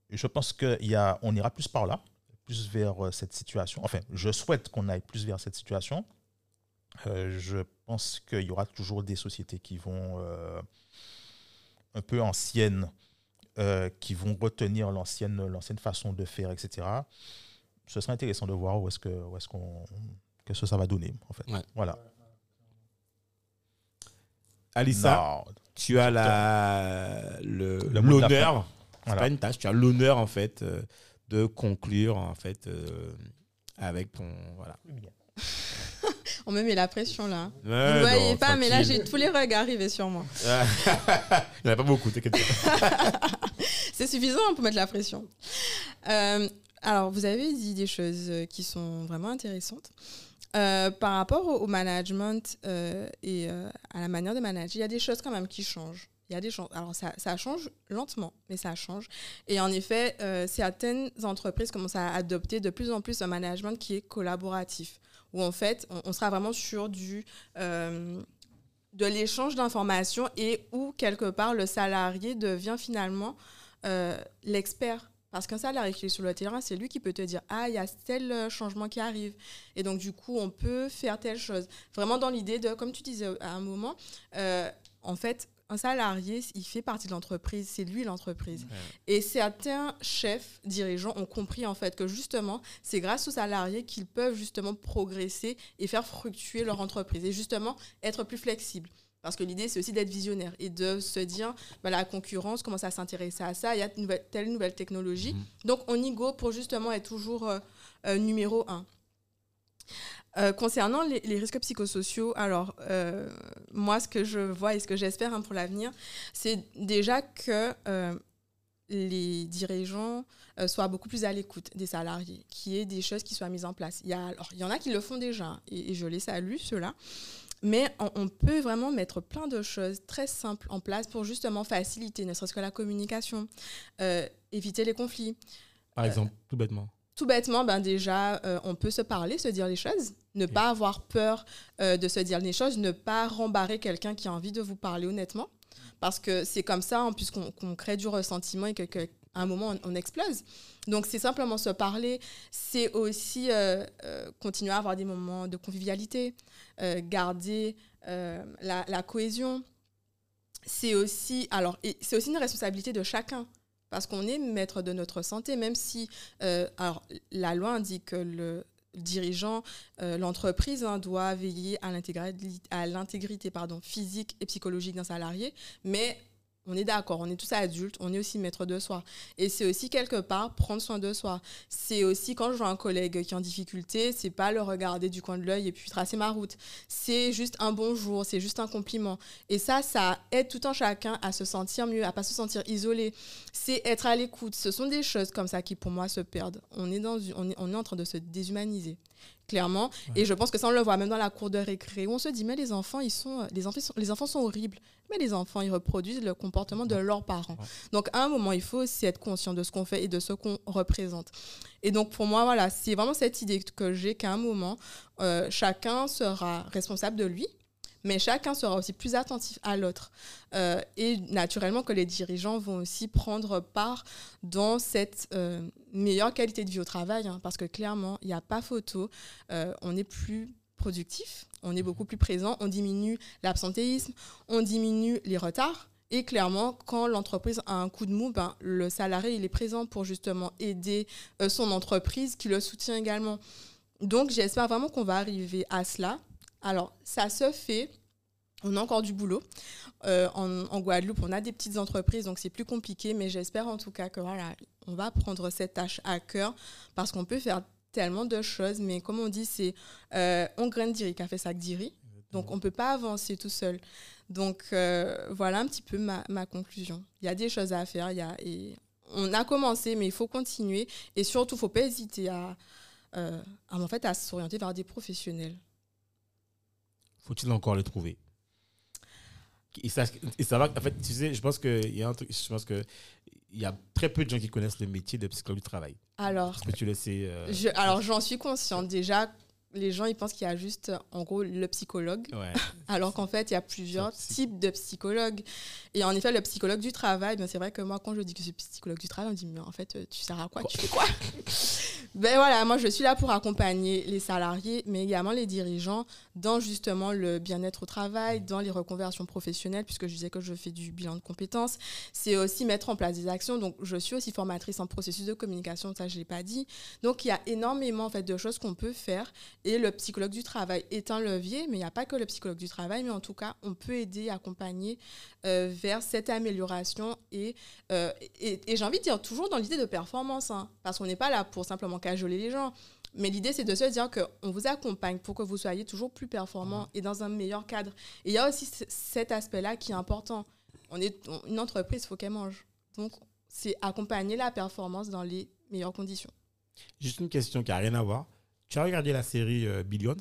Et je pense qu'on ira plus par là plus vers euh, cette situation. Enfin, je souhaite qu'on aille plus vers cette situation. Euh, je pense qu'il y aura toujours des sociétés qui vont euh, un peu anciennes euh, qui vont retenir l'ancienne l'ancienne façon de faire, etc. Ce serait intéressant de voir où est-ce que où est-ce qu'on qu'est-ce que ça va donner en fait. Ouais. Voilà. Alissa, Non. tu as la le- l'honneur, Voilà. pas une tâche, tu as l'honneur en fait euh, de conclure en fait euh, avec ton voilà. On me met la pression là. Ouais, Vous voyez non, pas, mais là j'ai tous les regards rivés sur moi. Il n'y en a pas beaucoup, t'inquiète pas. C'est suffisant pour mettre la pression. Euh, alors, vous avez dit des choses qui sont vraiment intéressantes. Euh, par rapport au, au management euh, et euh, à la manière de manager, il y a des choses quand même qui changent. Il y a des choses. Alors, ça, ça change lentement, mais ça change. Et en effet, euh, certaines entreprises commencent à adopter de plus en plus un management qui est collaboratif, où en fait, on, sera vraiment sur du. euh, de l'échange d'informations et où, quelque part, le salarié devient finalement euh, l'expert. Parce qu'un salarié qui est sur le terrain, c'est lui qui peut te dire Ah, il y a tel changement qui arrive. Et donc, du coup, on peut faire telle chose. Vraiment dans l'idée de, comme tu disais à un moment, en fait, un salarié, il fait partie de l'entreprise, c'est lui l'entreprise. Et certains chefs, dirigeants ont compris en fait que justement, c'est grâce aux salariés qu'ils peuvent justement progresser et faire fructuer leur entreprise et justement être plus flexibles. Parce que l'idée, c'est aussi d'être visionnaire et de se dire, bah, la concurrence commence à s'intéresser à ça, il y a telle nouvelle technologie. Mhm. Donc, on y go pour justement être toujours euh, euh, numéro un. Euh, concernant les, les risques psychosociaux, alors euh, moi ce que je vois et ce que j'espère hein, pour l'avenir, c'est déjà que euh, les dirigeants soient beaucoup plus à l'écoute des salariés, qu'il y ait des choses qui soient mises en place. Il y, a, alors, il y en a qui le font déjà et, et je les salue, ceux-là. Mais on, on peut vraiment mettre plein de choses très simples en place pour justement faciliter, ne serait-ce que la communication, éviter les conflits. Par exemple, tout bêtement. Tout bêtement, ben déjà, euh, on peut se parler, se dire les choses, ne pas avoir peur euh, de se dire les choses, ne pas rembarrer quelqu'un qui a envie de vous parler honnêtement, parce que c'est comme ça, en plus, qu'on crée du ressentiment et qu'à que, un moment, on, on explose. Donc, c'est simplement se parler, c'est aussi euh, continuer à avoir des moments de convivialité, garder la, la cohésion. C'est aussi, alors, c'est aussi une responsabilité de chacun. Parce qu'on est maître de notre santé, même si euh, la loi indique que le dirigeant, euh, l'entreprise hein, doit veiller à l'intégrité physique et psychologique d'un salarié, mais on est d'accord, on est tous adultes, on est aussi maître de soi. Et c'est aussi quelque part prendre soin de soi. C'est aussi quand je vois un collègue qui est en difficulté, c'est pas le regarder du coin de l'œil et puis tracer ma route. C'est juste un bonjour, c'est juste un compliment. Et ça, ça aide tout un chacun à se sentir mieux, à pas se sentir isolé. C'est être à l'écoute. Ce sont des choses comme ça qui, pour moi, se perdent. On est, dans, on est, on est en train de se déshumaniser, clairement. Et je pense que ça, on le voit même dans la cour de récré, où on se dit, mais les enfants, ils sont, les enfants, sont- les enfants sont horribles. Mais les enfants, ils reproduisent le comportement de leurs parents. Ouais. Donc, à un moment, il faut aussi être conscient de ce qu'on fait et de ce qu'on représente. Et donc, pour moi, voilà, c'est vraiment cette idée que j'ai qu'à un moment, euh, chacun sera responsable de lui, mais chacun sera aussi plus attentif à l'autre. Euh, et naturellement que les dirigeants vont aussi prendre part dans cette euh, meilleure qualité de vie au travail, hein, parce que clairement, il n'y a pas photo, euh, on est plus productif, on est beaucoup plus présent, on diminue l'absentéisme, on diminue les retards. Et clairement, quand l'entreprise a un coup de mou, ben, le salarié il est présent pour justement aider son entreprise qui le soutient également. Donc j'espère vraiment qu'on va arriver à cela. Alors ça se fait, on a encore du boulot. Euh, en, en Guadeloupe, on a des petites entreprises, donc c'est plus compliqué, mais j'espère en tout cas que voilà, on va prendre cette tâche à cœur parce qu'on peut faire tellement de choses, mais comme on dit, c'est euh, on graine diri fait sac diri. Donc on ne peut pas avancer tout seul. Donc euh, voilà un petit peu ma, ma conclusion. Il y a des choses à faire, il y a, et on a commencé, mais il faut continuer. Et surtout, il ne faut pas hésiter à, euh, à, en fait, à s'orienter vers des professionnels. Faut-il encore les trouver? Et ça, et ça va, en fait, tu sais, je pense qu'il y a un truc, je pense que il y a très peu de gens qui connaissent le métier de psychologue du travail. Alors, que tu le sais. euh, je, alors j'en suis consciente déjà. Les gens ils pensent qu'il y a juste en gros le psychologue, Ouais. alors qu'en fait il y a plusieurs types de psychologues. Et en effet, le psychologue du travail, ben, c'est vrai que moi quand je dis que je suis psychologue du travail, on me dit mais en fait tu sers à quoi? Tu fais quoi? Ben voilà, moi je suis là pour accompagner les salariés, mais également les dirigeants dans justement le bien-être au travail, dans les reconversions professionnelles, puisque je disais que je fais du bilan de compétences. C'est aussi mettre en place des actions. Donc je suis aussi formatrice en processus de communication, ça je l'ai pas dit. Donc il y a énormément en fait de choses qu'on peut faire et le psychologue du travail est un levier, mais il n'y a pas que le psychologue du travail, mais en tout cas on peut aider, accompagner euh, vers cette amélioration et, euh, et, et j'ai envie de dire toujours dans l'idée de performance, hein, parce qu'on n'est pas là pour simplement cajoler les gens. Mais l'idée, c'est de se dire qu'on vous accompagne pour que vous soyez toujours plus performant et dans un meilleur cadre. Et il y a aussi cet aspect-là qui est important. On est on- une entreprise, il faut qu'elle mange. Donc, c'est accompagner la performance dans les meilleures conditions. Juste une question qui n'a rien à voir. Tu as regardé la série euh, Billions?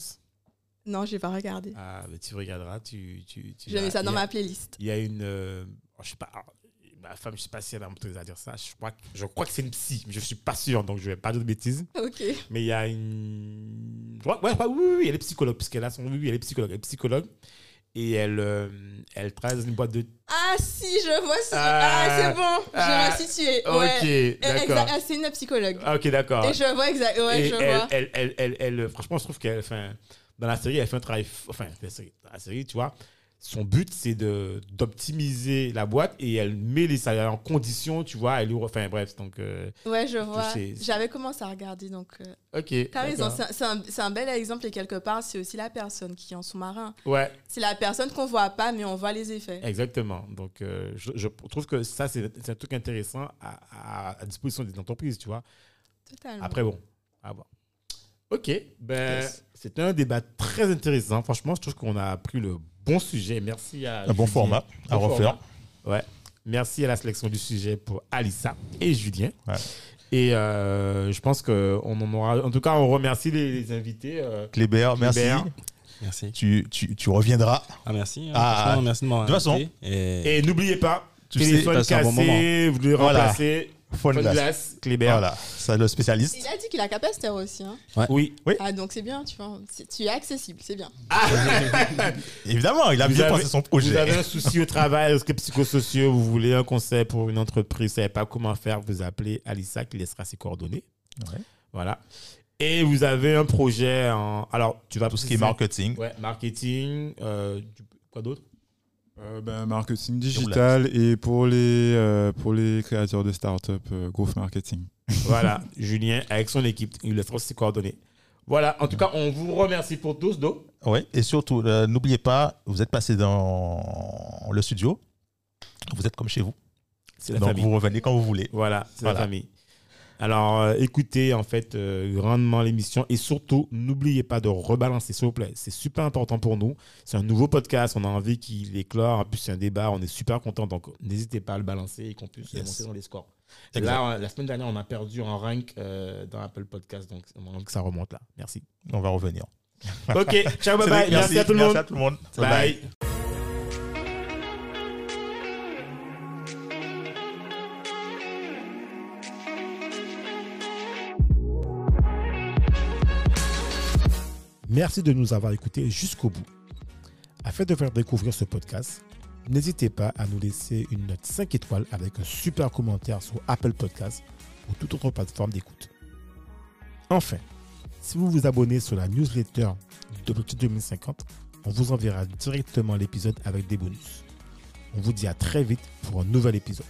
Non, je n'ai pas regardé. Ah, mais tu regarderas. Tu, tu, tu Je mets ça dans ma playlist. Il y a une. euh, je sais pas. alors, ma femme, je sais pas si elle a m'autorisé à dire ça. Je crois, que- je crois que c'est une psy, mais je suis pas sûr, donc je vais pas dire de bêtises. Ok. Mais il y a une. Ouais, ouais, ouais, oui, oui, oui, elle est psychologue, puisqu'elle a son. Oui, oui, elle est psychologue. Elle est psychologue. Et elle, euh, elle travaille dans une boîte de. Ah si, je vois ça. Ah, Ah, c'est bon, ah, je me situé. Ouais. Ok, d'accord. Ah, c'est une psychologue. Ah, Ok, d'accord. Et je vois exact. Ouais, Et je elle, vois. elle, elle, elle, elle- franchement, je trouve qu'elle dans la série, elle fait un travail. Enfin, la série, tu vois, son but, c'est de d'optimiser la boîte et elle met les salariés en condition, tu vois. Elle, ouvre- enfin, bref, donc. euh, Ouais, je vois. sais- J'avais commencé à regarder, donc. euh, ok. T'as raison, c'est un- un, bel exemple et quelque part, c'est aussi la personne qui est en sous-marin. Ouais, C'est la personne qu'on voit pas, mais on voit les effets. exactement. Donc, euh, je, je trouve que ça, c'est c'est un truc intéressant à, à, à disposition des entreprises, tu vois. Totalement. Après, bon, à voir. Ok, ben, Yes. c'était un débat très intéressant. Franchement, je trouve qu'on a pris le bon sujet. Merci à Un bon Julien. format à Bon refaire. format. Ouais. Merci à la sélection du sujet pour Alissa et Julien. Ouais. Et euh, je pense qu'on en aura. En tout cas, on remercie les, les invités. euh, Kléber, merci. Kléber. Merci. Tu, tu, tu reviendras. Ah, merci. hein, Ah, merci de m'avoir de toute façon. Et, Et n'oubliez pas, Tu téléphone bon cassé, vous devez Voilà. Glass, Kléber. Voilà, c'est le spécialiste. Il a dit qu'il a Capaster aussi. Hein. Oui. Ah, donc c'est bien, tu vois. Tu es accessible, c'est bien. Évidemment, il a Vous bien avez- pensé son Vous projet. avez un souci au travail, est-ce que psychosociaux, vous voulez un conseil pour une entreprise, vous ne savez pas comment faire, vous appelez Alissa qui laissera ses coordonnées. Ouais. Voilà. Et vous avez un projet en. Alors, tu vas Tout ce qui est marketing. Ouais, marketing. euh, quoi d'autre? Euh, ben, marketing digital et pour les, euh, pour les créateurs de start-up, euh, growth marketing. Voilà, Julien avec son équipe, il laissera ses coordonnées. Voilà, en tout cas, on vous remercie pour tous, Do. Ouais. Et surtout, euh, n'oubliez pas, vous êtes passé dans le studio. Vous êtes comme chez vous. C'est la Donc, famille. vous revenez quand vous voulez. Voilà, c'est Voilà. la famille. Alors, euh, écoutez en fait euh, grandement l'émission et surtout, n'oubliez pas de rebalancer, s'il vous plaît. C'est super important pour nous. C'est un nouveau podcast, on a envie qu'il éclore. En plus, c'est un débat, on est super content. Donc, n'hésitez pas à le balancer et qu'on puisse Yes. monter dans les scores. Là, la semaine dernière, on a perdu en rank euh, dans Apple Podcast, donc on que ça remonte là. Merci. On va revenir. Ok, ciao, bye bye. Merci, à tout le Merci monde. à tout le monde. bye. Merci de nous avoir écoutés jusqu'au bout. Afin de faire découvrir ce podcast, n'hésitez pas à nous laisser une note 5 étoiles avec un super commentaire sur Apple Podcast ou toute autre plateforme d'écoute. Enfin, si vous vous abonnez sur la newsletter d'Objectif 2050, on vous enverra directement l'épisode avec des bonus. On vous dit à très vite pour un nouvel épisode.